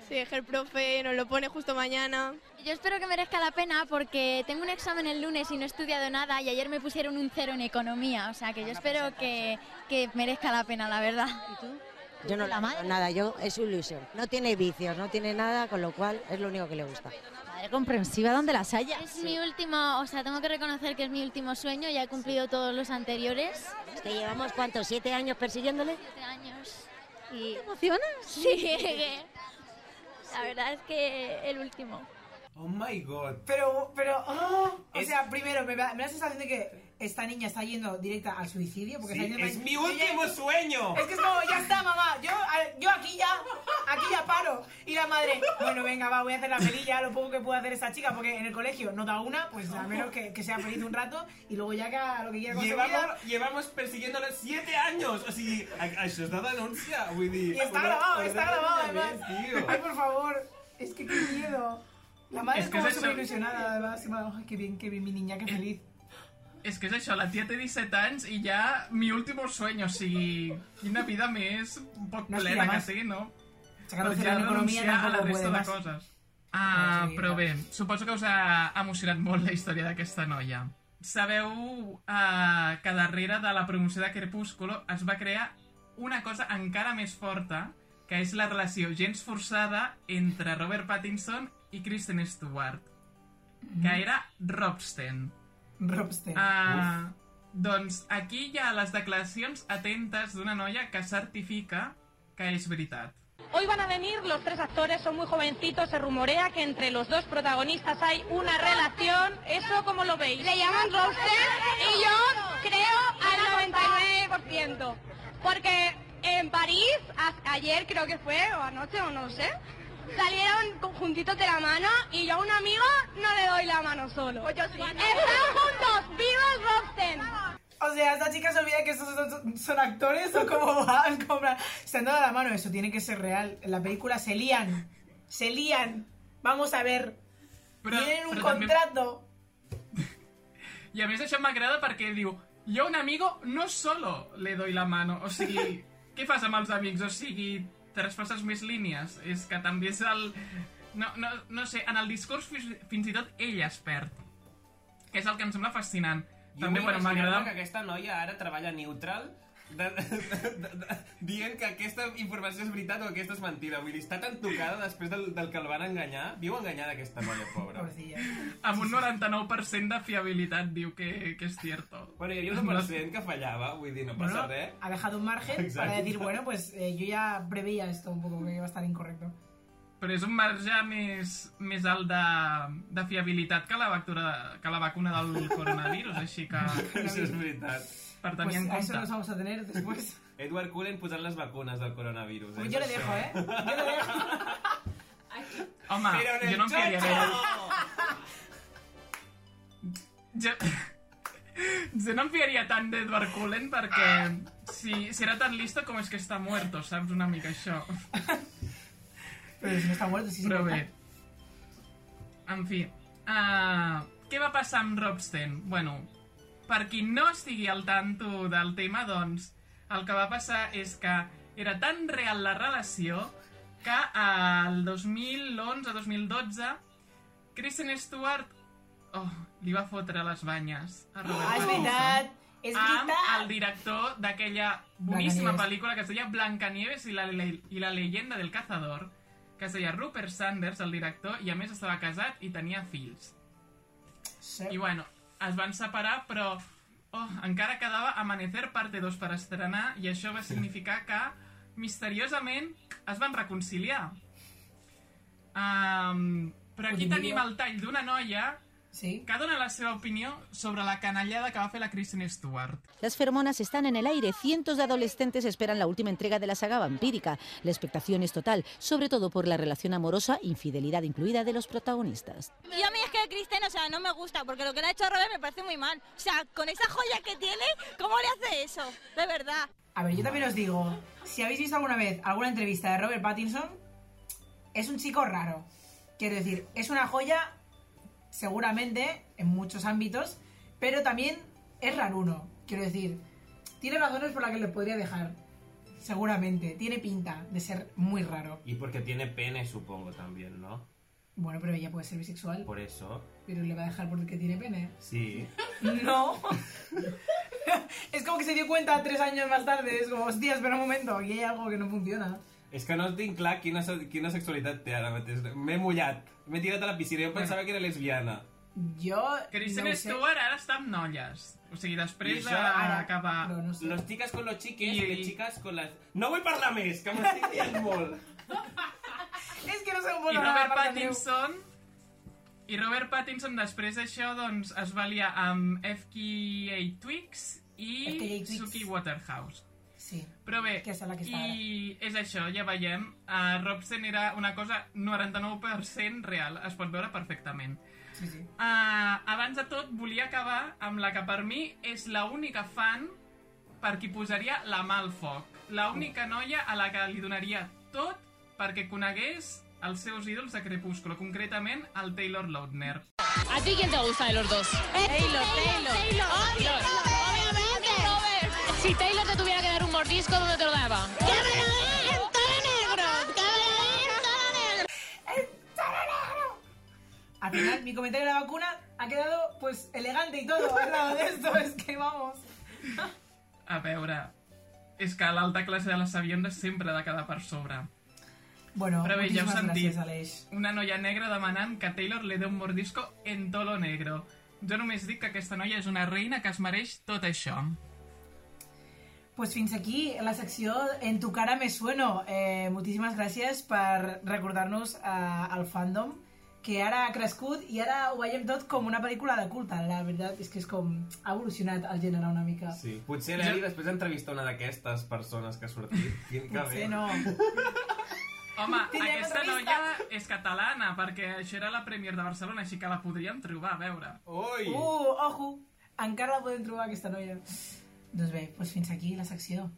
Sí, es que el profe nos lo pone justo mañana. Yo espero que merezca la pena porque tengo un examen el lunes y no he estudiado nada y ayer me pusieron un cero en economía, o sea que yo espero que, que merezca la pena, la verdad. ¿Y tú? Yo no la madre? nada, yo es su ilusión. No tiene vicios, no tiene nada, con lo cual es lo único que le gusta. Madre comprensiva donde las haya. Es mi último, o sea, tengo que reconocer que es mi último sueño, ya he cumplido todos los anteriores. Es que llevamos, ¿cuántos? ¿Siete años persiguiéndole? Siete años. Y... ¿Te emocionas? Sí, la verdad es que el último. Oh my god. Pero, pero, oh, o Es- sea, primero, me da, me da la sensación de que esta niña está yendo directa al suicidio. Porque Sí, está yendo es mi último Ella- sueño. Es que es como, ya está, mamá, yo, a- yo aquí ya, aquí ya paro. Y la madre, bueno, venga, va, voy a hacer la pelilla, lo poco que pueda hacer esta chica, porque en el colegio no da una, pues al menos que, que sea feliz un rato y luego ya que haga lo que quiera con su vida. Llevamos, llevamos persiguiéndola 7 años. O sigui, a- això és de denúncia. Vull dir... Y está una- grabado, está grabado además. Ay, por favor, es que qué miedo. La madre Es es, como es súper ilusionada, además. Ay, qué bien, qué bien, mi niña, qué feliz. És que és això, la tia té 17 anys i ja mi último sueño, o sigui, quina vida més un poc No plena aspira que té, no? Sacar Per un ja renunciar a la resta de coses. Ah, Sí, però bé, suposo que us ha emocionat molt la història d'aquesta noia. Sabeu uh, que darrere de la promoció de Crepúsculo es va crear una cosa encara més forta, que és la relació gens forçada entre Robert Pattinson i Kristen Stewart, que era Robsten. Robsten. Ah, doncs aquí hi ha les declaracions atentes d'una noia que certifica que és veritat. Hoy van a venir los tres actores, son muy jovencitos, se rumorea que entre los dos protagonistas hay una relación. ¿Eso cómo lo veis? Le llaman roster y yo creo al 99%. Porque en París, ayer creo que fue, o anoche, o no sé, salieron conjuntitos de la mano y yo a un amigo no le doy la mano solo. Pues yo sí. Están juntos, ¡viva el Robsten! O sea, esta chica se olvida que estos son, son actores o cómo va. Es como, en plan, se han dado la mano. Eso tiene que ser real. En la película se lían. Se lían. Vamos a ver. Però- Tienen un però també- contrato. I a més això m'agrada perquè diu jo a un amigo no solo le doy la mano, o sigui, què fas amb els amics? O sigui, traspasses més línies. És que també és el... No, no, no sé, en el discurs fins, fins i tot ella es perd. que és el que em sembla fascinant. Jo També, bueno, m'agrada... que aquesta noia ara treballa neutral de, de, de, de, dient que aquesta informació és veritat o aquesta és mentida. Vull dir, està tan tocada després del, del que el van enganyar. Viu enganyada aquesta noia, pobra. Amb un 99% de fiabilitat diu que, que és cierto. Bueno, hi havia un 1% que fallava, vull dir, no passa Bueno, res. ha dejado un margen Exacto. para decir, bueno, pues eh, yo ya preveía esto un poco, que iba a estar incorrecto. Però és un marge més, més alt de, de fiabilitat que la, vacuna, que la vacuna del coronavirus, així que... Això és veritat. Per Pues tenir en a eso compte. nos vamos a tener después. Edward Cullen posant les vacunes del coronavirus. Pues és yo le dejo, ¿eh? Yo le dejo. Home, Però en el jo no em chocho! gaire. Jo... Jo no em fiaria tant d'Edward Cullen perquè si, si era tan listo com és que està muerto, saps? Una mica això. Pero si no está muerto, sí, sí. Però bé. En fi. Uh, què va passar amb Robsten? Bueno, per qui no estigui al tanto del tema, doncs, el que va passar és que era tan real la relació que al 2011-2012 Kristen Stewart oh, li va fotre les banyes a Robert Ah, és veritat, és amb veritat. el director d'aquella boníssima pel·lícula que es deia Blancanieves i la, i la leyenda del cazador, que es deia Rupert Sanders, el director, i a més estava casat i tenia fills. Sí. I bueno, es van separar, però oh, encara quedava Amanecer parte 2 per estrenar i això va significar que misteriosament es van reconciliar. Um, però aquí tenim el tall d'una noia Sí. que dona la seva opinió sobre la canallada que va fer la Kristen Stewart. Las feromonas están en el aire. Cientos de adolescentes esperan la última entrega de la saga vampírica. La expectación es total, sobre todo por la relación amorosa, infidelidad incluida, de los protagonistas. Y a mí es que Kristen, o sea, no me gusta, porque lo que le ha hecho a Robert me parece muy mal. O sea, con esa joya que tiene, ¿cómo le hace eso? De verdad. A ver, yo también os digo, si habéis visto alguna vez alguna entrevista de Robert Pattinson, es un chico raro. Quiero decir, es una joya, seguramente, en muchos ámbitos, pero también es raruno. Quiero decir, tiene razones por las que le podría dejar. Seguramente, tiene pinta de ser muy raro. Y porque tiene pene, supongo, también, ¿no? Bueno, pero ella puede ser bisexual, Por eso. pero le va a dejar porque tiene pene. Sí. No. es como que se dio cuenta tres años más tarde. Es como, hostia, espera un momento, aquí hay algo que no funciona. És que no tinc clar quina, quina sexualitat té ara mateix. M'he mullat. M'he tirat a la piscina. Jo pensava que era lesbiana. Jo Kristen no. Stewart ara està amb noies. O sigui, després això, d'acabar... no sé. Los chicas con los chiques I- i les chicas con las... No vull parlar més, que m'estic dient molt. És que no sé com I Robert. Pattinson... I Robert Pattinson després d'això doncs, es va liar amb FKA Twigs i FKA Twigs. Suki Waterhouse. Sí. Però bé, Que és la que està i és això, ja veiem. Uh, Robson era una cosa 99% real, es pot veure perfectament. Sí, sí. Uh, abans de tot, volia acabar amb la que per mi és la única fan per qui posaria la mà al foc. La única noia a la que li donaria tot perquè conegués els seus ídols de Crepúsculo, concretament el Taylor Lautner. ¿A ti quién te gusta de los dos? Taylor, Taylor. Taylor. Obviamente. Si Taylor te tuviera que dar un mordisco, ¿dónde te lo daba? ¡Que me lo den en todo negro! ¡Que me lo den en todo negro! Al final, mi comentario de la vacuna ha quedado, pues, elegante y todo al lado de esto. Es que vamos. A veure, és que l'alta classe de les sabiondes sempre ha de quedar per sobre. Bueno, Però bé, ja heu moltíssimes sentit. gràcies, Aleix. Una noia negra demanant que Taylor li dé un mordisco en tolo negro. Jo només dic que aquesta noia és una reina que es mereix tot això. Pues fins aquí la secció En tu cara me sueno. Eh, moltíssimes gràcies per recordar-nos eh, el fandom que ara ha crescut i ara ho veiem tot com una pel·lícula de culte. La veritat és que és com... ha evolucionat el gènere una mica. Sí. Potser l'Eli després d'entrevistar una d'aquestes persones que ha sortit. Quin que Potser no. Home, Tindrem aquesta entrevista. noia és catalana, perquè això era la Premier de Barcelona, així que la podríem trobar, a veure. Ui! Uh, ojo! Encara la podem trobar, aquesta noia. Doncs bé, doncs fins aquí la secció.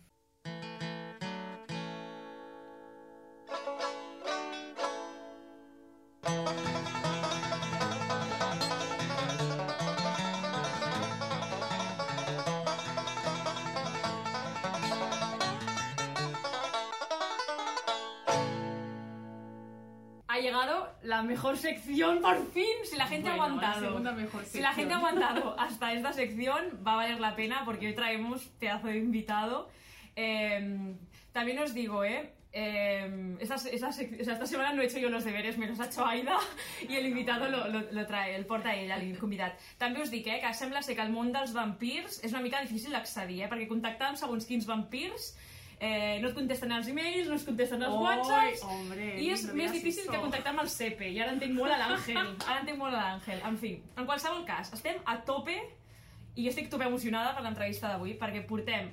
Mejor sección, por fin, si la gente Bueno, ha aguantado. la segunda mejor Si la gente ha aguantado hasta esta sección, va a valer la pena porque hoy traemos pedazo de invitado. Eh, también os digo, ¿eh? Eh, esta, esta o sea, esta semana no he hecho yo los deberes, me los ha hecho Aida i l'invitado lo, lo, lo trae, el porta ell, el convidat. També us dic eh, que sembla ser que el món dels vampirs és una mica difícil d'accedir, eh, perquè contactar amb segons quins vampirs eh, no et contesten els emails, no es contesten els Oi, whatsapps hombre, i és no més difícil que contactar amb el CEPE i ara entenc molt a l'Àngel. Ara entenc molt a l'Àngel, en fi en qualsevol cas, estem a tope i jo estic tope emocionada per l'entrevista d'avui perquè portem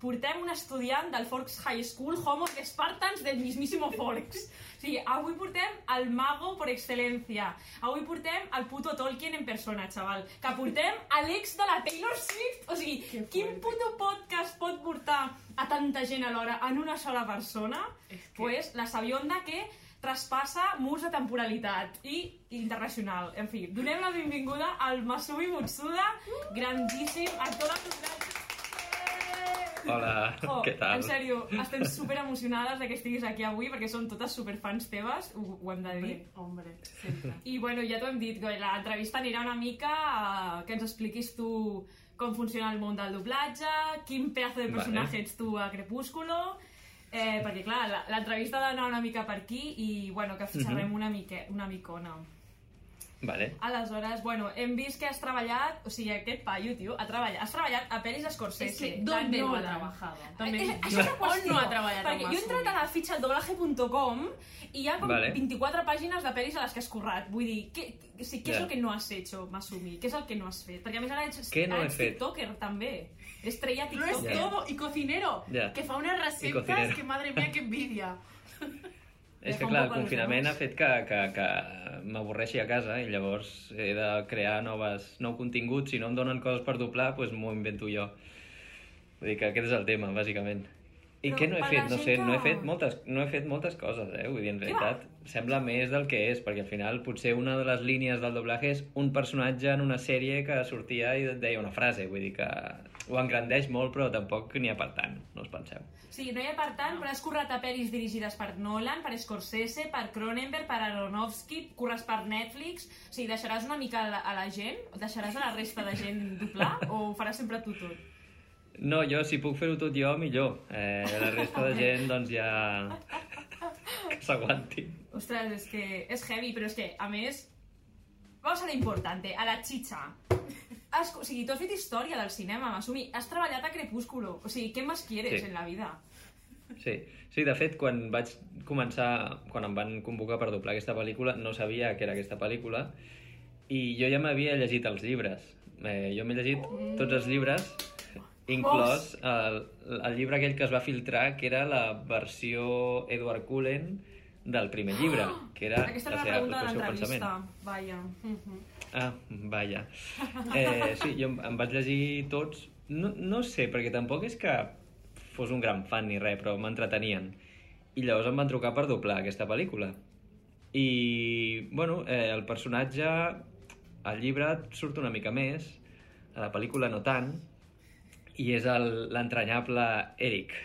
portem un estudiant del Forks High School, Homos Spartans del mismísimo Forks. O sigui, avui portem el mago per excel·lència. Avui portem el puto Tolkien en persona, xaval. Que portem a l'ex de la Taylor Swift. O sigui, quin puto podcast pot portar a tanta gent alhora en una sola persona? Pues la sabionda que traspassa murs de temporalitat i internacional. En fi, donem la benvinguda al Masumi Mutsuda, grandíssim actor de doblatge. Hola, Oh, què tal? En sèrio, estem super emocionades de que estiguis aquí avui perquè som totes superfans teves, ho, ho hem de dir. Hombre, sempre. I bueno, ja t'ho hem dit, que l'entrevista anirà una mica a que ens expliquis tu com funciona el món del doblatge, quin pedazo de Vale. personatge ets tu a Crepúsculo, eh, perquè clar, la- l'entrevista ha d'anar una mica per aquí i bueno, que xerrem Mhm. una, mique, una micona. Vale. Aleshores, bueno, hem vist que has treballat, o sigui, aquest paio, tio, ha treballat, has treballat a pel·lis d'Scorsese. Es que, ¿dónde Dan no ha Nolan. trabajado? Eh, eh, això és la On no ha treballat Perquè jo he entrat a la fitxa al doblaje.com i hi ha com Vale. 24 pàgines de pel·lis a les que has currat. Vull dir, què, o sigui, què és Ja. el que no has hecho, Masumi? Què és el que no has fet? Perquè a més ara ets, no ara he ets fet? tiktoker, també. Estrella Lo es tiktoker. todo. Y cocinero. Ya. Que fa recetas cocinero. que madre mía, que envidia. És que clar, el confinament ha fet que, que, que m'avorreixi a casa i llavors he de crear noves, nou contingut. Si no em donen coses per doblar, doncs m'ho invento jo. Vull dir que aquest és el tema, bàsicament. I Però què no he fet? No sé, no he que- fet moltes, no he fet moltes coses, eh? Vull dir, en realitat, sembla més del que és, perquè al final potser una de les línies del doblatge és un personatge en una sèrie que sortia i deia una frase, vull dir que ho engrandeix molt, però tampoc n'hi ha per tant, no us penseu. Sí, no hi ha per tant, però has currat a pel·lis dirigides per Nolan, per Scorsese, per Cronenberg, per Aronofsky, curres per Netflix... O sigui, deixaràs una mica a la, a la gent? Deixaràs a la resta de gent doblar? o ho faràs sempre tu tot? No, jo, si puc fer-ho tot jo, millor. Eh, la resta de gent, doncs ja... que s'aguanti. Ostres, és que és heavy, però és que, a més, vamos a lo importante, a la chicha. Has, o sigui, tu has fet història del cinema, Masumi. Has treballat a Crepúsculo. O sigui, què més quieres Sí. en la vida? Sí. sí, de fet, quan vaig començar, quan em van convocar per doblar aquesta pel·lícula, no sabia que era aquesta pel·lícula i jo ja m'havia llegit els llibres. Eh, jo m'he llegit tots els llibres, inclòs el, el llibre aquell que es va filtrar, que era la versió Edward Cullen del primer llibre, que era Aquesta era la la seva, pregunta de l'entrevista. Vaja. Mhm. Ah, vaja. Eh, sí, jo em, vaig llegir tots. No, no sé, perquè tampoc és que fos un gran fan ni res, però m'entretenien. I llavors em van trucar per doblar aquesta pel·lícula. I, bueno, eh, el personatge al llibre surt una mica més, a la pel·lícula no tant, i és l'entranyable Eric,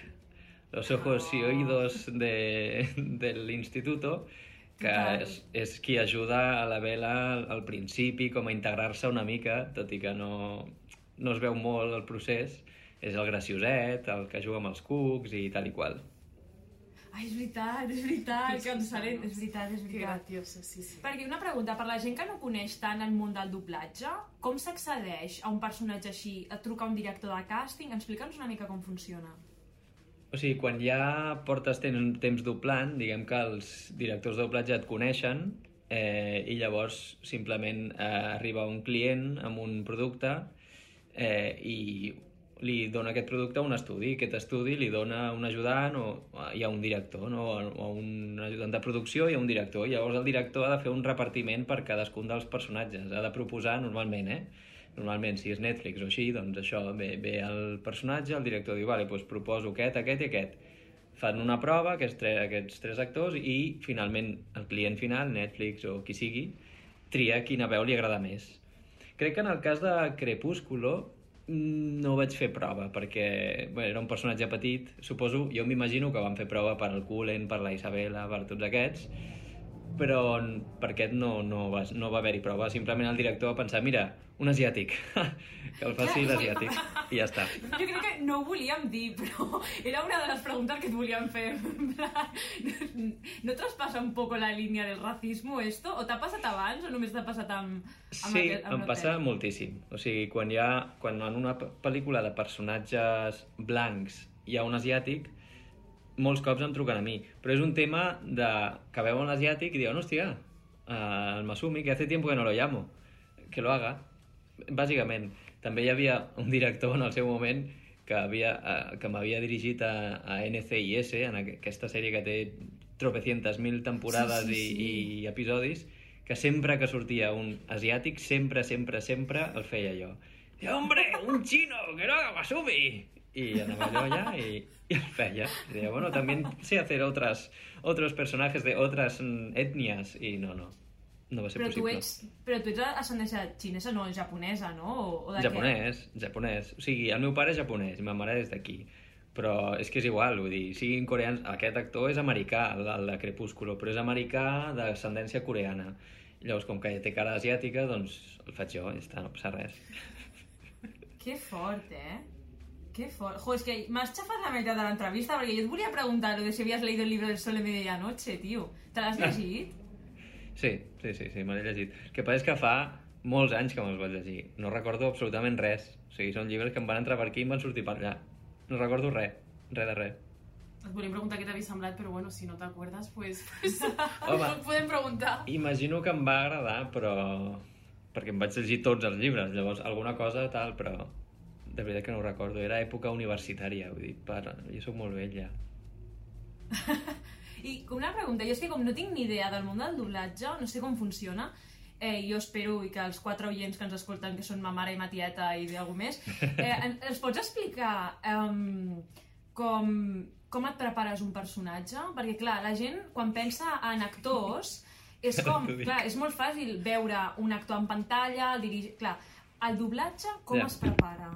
los ojos y oídos de, del instituto, que és, és qui ajuda a la Bela al, principi com a integrar-se una mica, tot i que no, no es veu molt el procés. És el gracioset, el que juga amb els cucs i tal i qual. Ai, és veritat, és veritat, Sí, que ens sí. és veritat, és veritat. gracioso, sí, sí. Perquè una pregunta, per la gent que no coneix tant el món del doblatge, com s'accedeix a un personatge així? Et truca un director de càsting? Explica'ns una mica com funciona. O sigui, quan ja portes temps, temps doblant, diguem que els directors de doblatge et coneixen eh, i llavors simplement eh, arriba un client amb un producte eh, i li dona aquest producte un estudi. Aquest estudi li dona un ajudant o hi ha un director, no? o un ajudant de producció i un director. Llavors el director ha de fer un repartiment per cadascun dels personatges. Ha de proposar normalment, eh? Normalment, si és Netflix o així, doncs això, ve, ve el personatge, el director diu, vale, doncs proposo aquest, aquest i aquest. Fan una prova, aquests, tre aquests tres actors, i finalment el client final, Netflix o qui sigui, tria quina veu li agrada més. Crec que en el cas de Crepúsculo mm, no vaig fer prova, perquè bé, era un personatge petit, suposo, jo m'imagino que van fer prova per al Cullen, per la Isabela, per tots aquests, però per aquest no, no va, no va haver-hi prova. Simplement el director va pensar, mira, un asiàtic, que el faci l'asiàtic, i ja està. Jo crec que no ho volíem dir, però era una de les preguntes que et volíem fer. ¿No traspasa un poco la línia del racismo esto? O t'ha passat abans o només t'ha passat amb, amb Sí, aquest, amb em passa moltíssim. O sigui, quan hi ha, quan en una pel·lícula de personatges blancs hi ha un asiàtic, molts cops em truquen a mi. Però és un tema de que veuen l'asiàtic i diuen, hòstia, eh, el Masumi, que hace tiempo que no lo llamo, que lo haga. Bàsicament, també hi havia un director en el seu moment que, havia, eh, que m'havia dirigit a, a NCIS, en aqu- aquesta sèrie que té tropecientes mil temporades Sí, sí, sí. I, i episodis, que sempre que sortia un asiàtic, sempre, sempre, sempre el feia jo. I, hombre, un chino, que no haga Masumi! Y anava yo allá y, y el feia. Y decía, bueno, también sé hacer otras, otros personajes de otras mm, etnias. Y no, no, no va ser Però tu, possible. ets, però tu ets ascendència xinesa, no, japonesa, no? O, o de Japonès, japonès. O sigui, el meu pare és japonès i ma mare és d'aquí. Però és que és igual, vull dir, siguin coreans... Aquest actor és americà, el, el de Crepúsculo, però és americà d'ascendència coreana. Llavors, com que té cara asiàtica, doncs el faig jo, ja està, no passa res. què? Que fort, eh? Que fort. Jo, és que m'has xafat la meitat de l'entrevista perquè jo et volia preguntar lo de si havies leído el libro del sol de medianoche, tio. Te l'has llegit? Sí, sí, sí, sí me l'he llegit. El que passa és que fa molts anys que me'ls vaig llegir. No recordo absolutament res. O sigui, són llibres que em van entrar per aquí i em van sortir per allà. No recordo res, res de res. Et volíem preguntar què t'havia semblat, però bueno, si no t'acuerdes, pues, pues Home. ho podem preguntar. Imagino que em va agradar, però... perquè em vaig llegir tots els llibres, llavors alguna cosa tal, però de veritat que no ho recordo. Era època universitària, vull dir, per... jo sóc molt vell ja. I una pregunta, jo és que com no tinc ni idea del món del doblatge, no sé com funciona, eh, jo espero i que els quatre oients que ens escolten, que són ma mare i ma tieta i d'algú més, eh, en- ens pots explicar um, com, com et prepares un personatge? Perquè, clar, la gent, quan pensa en actors, és com, clar, és molt fàcil veure un actor en pantalla, el dirigir... Clar, el doblatge com Ja. es prepara?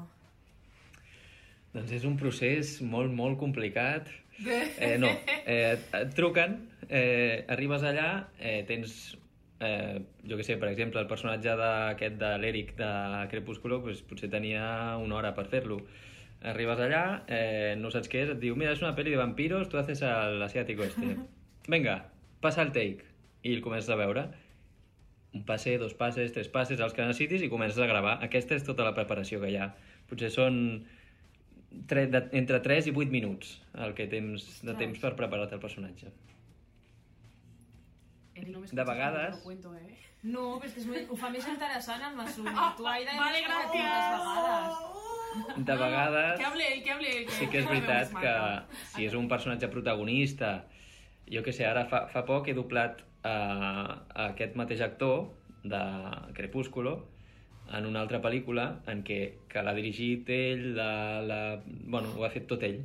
Doncs és un procés molt, molt complicat. Eh, no, eh, et truquen, eh, arribes allà, eh, tens, eh, jo que sé, per exemple, el personatge d'aquest de l'Eric de Crepúsculo, pues, potser tenia una hora per fer-lo. Arribes allà, eh, no saps què és, et diu, mira, és una pel·li de vampiros, tu haces el asiático este. Venga, passa el take. I el comences a veure. Un passe, dos passes, tres passes, els que necessitis i comences a gravar. Aquesta és tota la preparació que hi ha. Potser són tre, de, entre 3 i 8 minuts el que tens de Ostres. temps per preparar-te el personatge. Eri, no De vegades- No cuento, eh? No, però és que és molt, ho fa més interessant el Masumi. Tu, Aida, ja vale, gràcies. De vegades Que hable ell, que hable ell. sí que és veritat que si és un personatge protagonista, jo que sé, ara fa, fa poc he doblat a, a aquest mateix actor de Crepúsculo en una altra pel·lícula en què que l'ha dirigit ell, la, la, bueno, ho ha fet tot ell.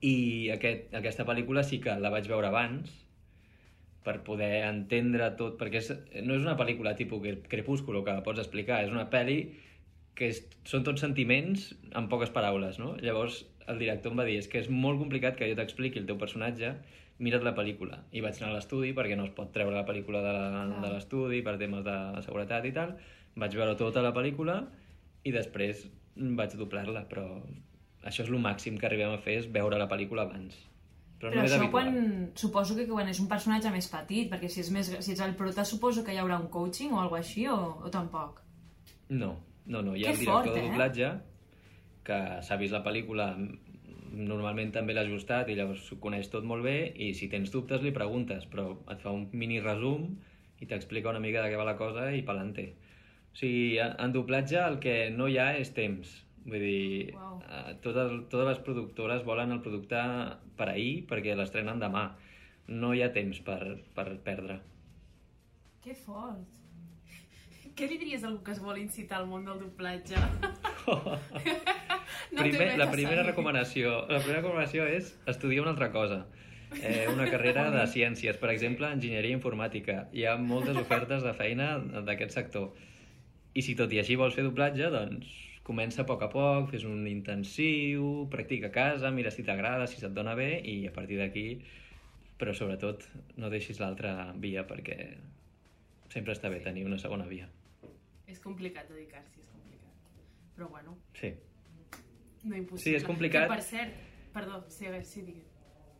I aquest, aquesta pel·lícula sí que la vaig veure abans, per poder entendre tot, perquè és, no és una pel·lícula tipus Cre- Crepúsculo que la pots explicar, és una pel·li que és, són tots sentiments en poques paraules, no? Llavors el director em va dir, és que és molt complicat que jo t'expliqui el teu personatge, mira't la pel·lícula. I vaig anar a l'estudi, perquè no es pot treure la pel·lícula de la- de l'estudi per temes de seguretat i tal. Vaig veure tota la pel·lícula i després vaig doblar-la, però això és el màxim que arribem a fer, és veure la pel·lícula abans. Però, Però no és això habitual. quan... Suposo que quan és un personatge més petit, perquè si, és més, si ets el prota suposo que hi haurà un coaching o alguna així, o, o tampoc? No, no, no. Hi ha Que el director fort, de eh? doblatge que s'ha vist la pel·lícula normalment també l'ha ajustat i llavors ho coneix tot molt bé i si tens dubtes li preguntes però et fa un mini resum i t'explica una mica de què va la cosa i pelante. O sigui, en doblatge el que no hi ha és temps. Vull dir, eh, totes, totes les productores volen el producte per ahir perquè l'estrenen demà. No hi ha temps per, per perdre. Que fort. Què li diries a algú que es vol incitar al món del doblatge? no Primer, la primera recomanació la primera recomanació és estudiar una altra cosa eh, una carrera de ciències per exemple, enginyeria informàtica hi ha moltes ofertes de feina d'aquest sector i si tot i així vols fer doblatge doncs comença a poc a poc fes un intensiu, practica a casa mira si t'agrada, si se't dona bé i a partir d'aquí però sobretot no deixis l'altra via perquè sempre està bé tenir una segona via. És complicat dedicar-s'hi, és complicat. Però bueno, Sí. no impossible. Sí, és complicat. Que, per cert, perdó, sí, a veure, sí, digues.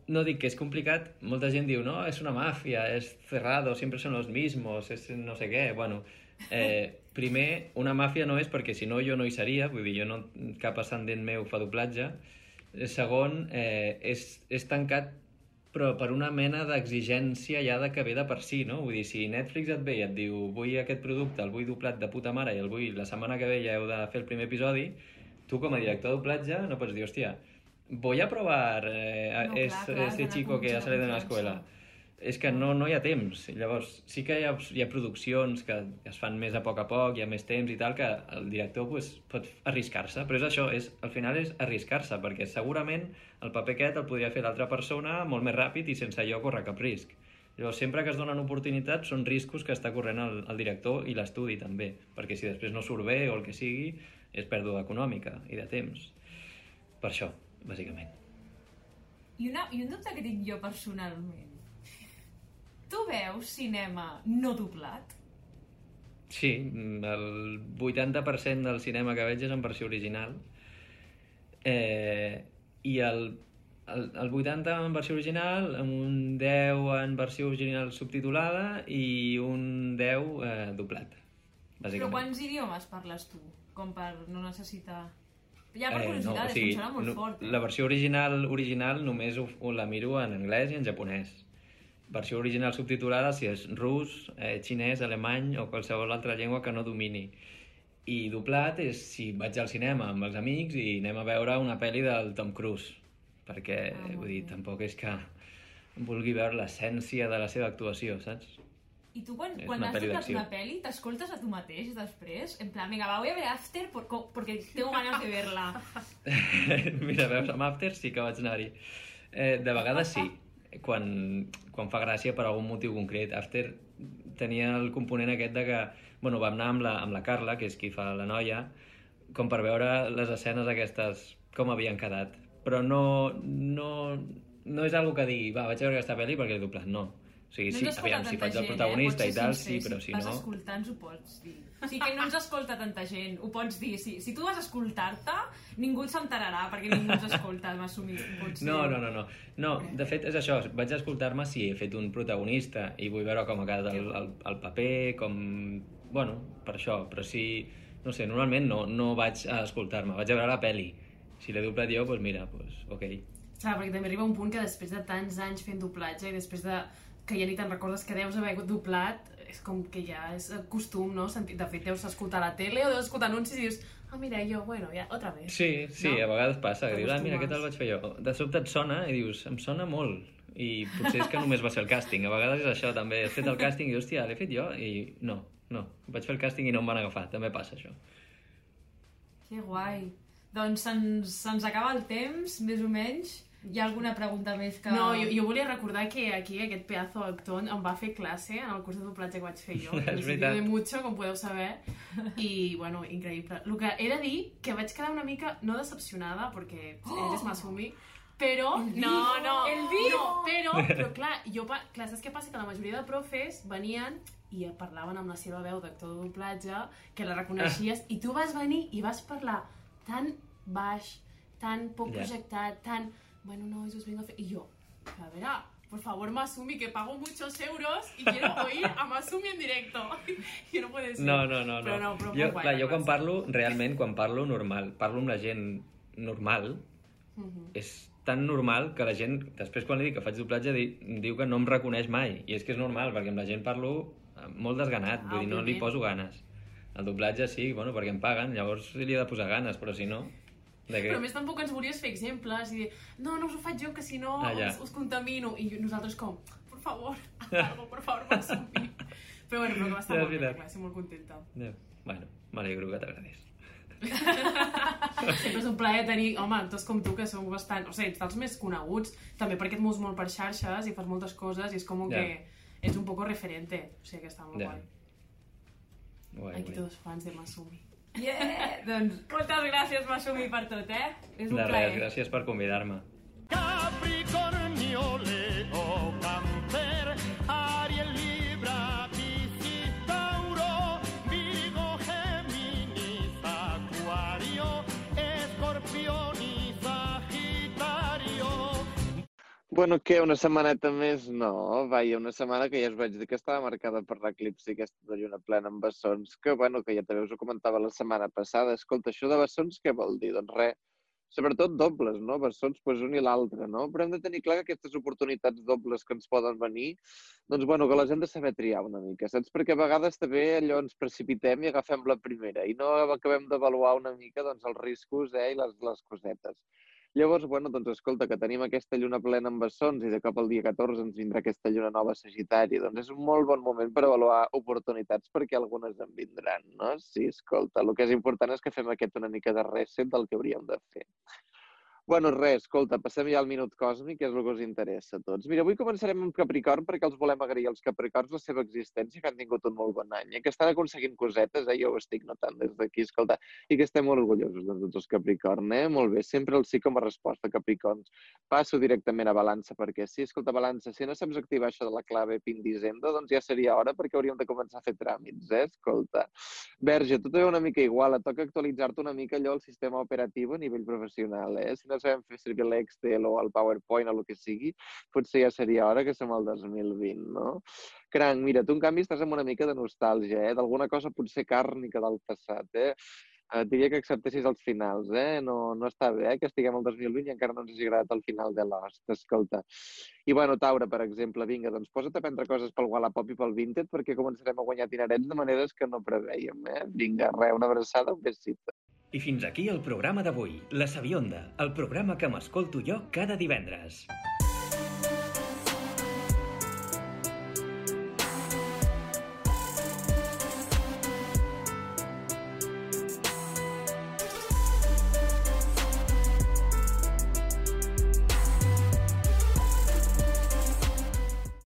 No dic que és complicat, molta gent diu, no, és una màfia, és cerrado, siempre son los mismos, és no sé què. Bueno, eh, primer, una màfia no és perquè si no jo no hi seria, vull dir, jo no, cap ascendent meu fa doblatge. Segon, eh, és, és tancat però per una mena d'exigència ja de que ve de per si, no? Vull dir, si Netflix et ve i et diu vull aquest producte, el vull doblat de puta mare i el vull la setmana que ve ja heu de fer el primer episodi, tu com a director de doblatge no pots dir, hòstia, voy a probar eh, No, es, clar, clar, este chico que ha salido de la escuela. És que no, no hi ha temps. Llavors, sí que hi ha, hi ha produccions que es fan més a poc a poc, hi ha més temps i tal, que el director pues, pot arriscar-se. Però és això, és, al final és arriscar-se, perquè segurament el paper aquest el podria fer l'altra persona molt més ràpid i sense jo córrer cap risc. Llavors, sempre que es donen oportunitats són riscos que està corrent el, el director i l'estudi també, perquè si després no surt bé o el que sigui, és pèrdua econòmica i de temps. Per això, bàsicament. I, una, I un dubte que tinc jo personalment. Tu veus cinema no doblat? Sí, el 80% del cinema que veig és en versió original. Eh, I el, el, el 80 en versió original, un 10 en versió original subtitulada i un 10 eh, doblat, Però quants idiomes parles tu? Com per no necessitar... Ja per Eh, curiositat, és que em sembla molt no, fort. La versió original original només ho, ho la miro en anglès i en japonès. Versió original subtitulada si és rus, eh, xinès, alemany o qualsevol altra llengua que no domini. I doblat és si vaig al cinema amb els amics i anem a veure una pel·li del Tom Cruise. Perquè, ah, vull dir, tampoc és que vulgui veure l'essència de la seva actuació, saps? I tu quan, És quan has d'acció. una pel·li, t'escoltes a tu mateix després? En plan, vinga, va, voy a ver After por, co- porque tengo ganas de verla. Mira, veus, amb After sí que vaig anar-hi. Eh, de vegades sí, quan, quan fa gràcia per algun motiu concret. After tenia el component aquest de que... Bueno, vam anar amb la, amb la Carla, que és qui fa la noia, com per veure les escenes aquestes, com havien quedat. Però no, no, no és algo que digui, va, vaig a veure aquesta pel·li perquè l'he doblat, no. O sigui, No sí, aviam, si faig el gent, protagonista eh? i tal, sincer, sí, però si vas no... escoltar ens ho pots dir. O sigui que no ens escolta tanta gent, ho pots dir. Si, si tu vas a escoltar-te, ningú s'enterarà perquè ningú ens escolta, m'assumir. No, no, no, no. No, de fet és això, vaig a escoltar-me si he fet un protagonista i vull veure com ha quedat el, el, el paper, com... Bueno, per això, però si... No sé, normalment no, no vaig a escoltar-me, vaig a veure la peli. Si l'he doblat jo, doncs mira, doncs ok. Clar, perquè també arriba un punt que després de tants anys fent doblatge i després de que ja ni te'n recordes que deus haver doblat, és com que ja és costum, no? Sentir, de fet, deus escoltar la tele o deus escoltar anuncis i dius, ah, mira, jo, bueno, ja, otra vez. Sí, sí, No? a vegades passa, que dius, ah, mira, què tal vaig fer jo? De sobte et sona i dius, em sona molt. I potser és que només va ser el càsting. A vegades és això, també. Has fet el càsting i, hòstia, l'he fet jo? I no, no. Vaig fer el càsting i no em van agafar. També passa això. Que guai. Doncs se'ns se acaba el temps, més o menys. Hi ha alguna pregunta més que... No, jo, jo volia recordar que aquí aquest pedazo d'actor em va fer classe en el curs de doblatge que vaig fer jo. És veritat. de mucho, com podeu saber. I, bueno, increïble. El que he de dir, que vaig quedar una mica, no decepcionada, perquè eres Masumi, però... El no, vivo, no, el vivo. no, però, però clar, jo, clar, saps què passa? Que la majoria de profes venien i parlaven amb la seva veu d'actor de doblatge, que la reconeixies, i tu vas venir i vas parlar tan baix, tan poc projectat, tan... Bueno, no, eso os vengo a fer... I jo, a veure, por favor, Masumi, que pago muchos euros y quiero oír a Masumi en directo. I no puede ser. No, no, no. Però no, però jo, guai, clar, jo quan parlo, realment, quan parlo normal, parlo amb la gent normal, Mhm. és tan normal que la gent, després quan li dic que faig doblatge, di, diu que no em reconeix mai. I és que és normal, perquè amb la gent parlo eh, molt desganat, vull dir, no li poso ganes. El doblatge sí, bueno, perquè em paguen, llavors li he de posar ganes, però si no... Què? Però a més tampoc ens volies fer exemples i dir, no, no us ho faig jo, que si no Ah, ja. us, us contamino. I nosaltres com, por favor, algo, por favor, Masumi. Però bueno, però que va estar Ja, molt bé, la veritat. classe, molt contenta. Ja. Bueno, m'alegro que t'agradés. Sempre és un plaer tenir, home, actors com tu, que sou bastant... O sigui, ets dels més coneguts, també perquè et mous molt per xarxes i fas moltes coses i és com Ja. que ets un poco referente. O sigui que està molt Ja. guai. Guai, Aquí guai. tots fans de Masumi. Yeah! doncs moltes gràcies, Masumi, per tot, eh? És un De plaer. res, gràcies per convidar-me. Capricornio, Leo, Bueno, què, una setmaneta més? No, vaja, una setmana que ja us vaig dir que estava marcada per l'eclipsi aquesta de lluna plena amb bessons, que, bueno, que ja també us ho comentava la setmana passada. Escolta, això de bessons què vol dir? Doncs res, sobretot dobles, no? Bessons, doncs un i l'altre, no? Però hem de tenir clar que aquestes oportunitats dobles que ens poden venir, doncs, bueno, que les hem de saber triar una mica, saps? Perquè a vegades també allò ens precipitem i agafem la primera i no acabem d'avaluar una mica, doncs, els riscos, eh, i les, les cosetes. Llavors, bueno, doncs escolta, que tenim aquesta lluna plena amb bessons i de cop al dia 14 ens vindrà aquesta lluna nova Sagitari, doncs és un molt bon moment per avaluar oportunitats perquè algunes en vindran, no? Sí, escolta, el que és important és que fem aquest una mica de reset del que hauríem de fer. Bueno, res, escolta, passem ja al minut còsmic, que és el que us interessa a tots. Mira, avui començarem amb Capricorn perquè els volem agrair als Capricorns la seva existència, que han tingut un molt bon any, i que estan aconseguint cosetes, eh? jo ho estic notant des d'aquí, escolta, i que estem molt orgullosos de tots els Capricorn, eh? Molt bé, sempre el sí com a resposta, Capricorns. Passo directament a Balança, perquè sí, escolta, Balança, si no saps activar això de la clave PIN d'Hisenda, doncs ja seria hora perquè hauríem de començar a fer tràmits, eh? Escolta. Verge, tot és una mica igual, et toca actualitzar-te una mica allò al sistema operatiu a nivell professional, eh? Si no sabem fer servir l'Excel o el PowerPoint o el que sigui, potser ja seria hora que som al 2020, no? Cranc, mira, tu en canvi estàs amb una mica de nostàlgia, eh? D'alguna cosa potser càrnica del passat, eh? Et diria que acceptessis els finals, eh? No, no està bé eh? que estiguem al 2020 i encara no ens hagi agradat el final de Lost, escolta. I bueno, Taura, per exemple, vinga, doncs posa't a prendre coses pel Wallapop i pel Vinted perquè començarem a guanyar dinerets de maneres que no preveiem, eh? Vinga, res, una abraçada, un besito. I fins aquí el programa d'avui, La Sabionda, el programa que m'escolto jo cada divendres.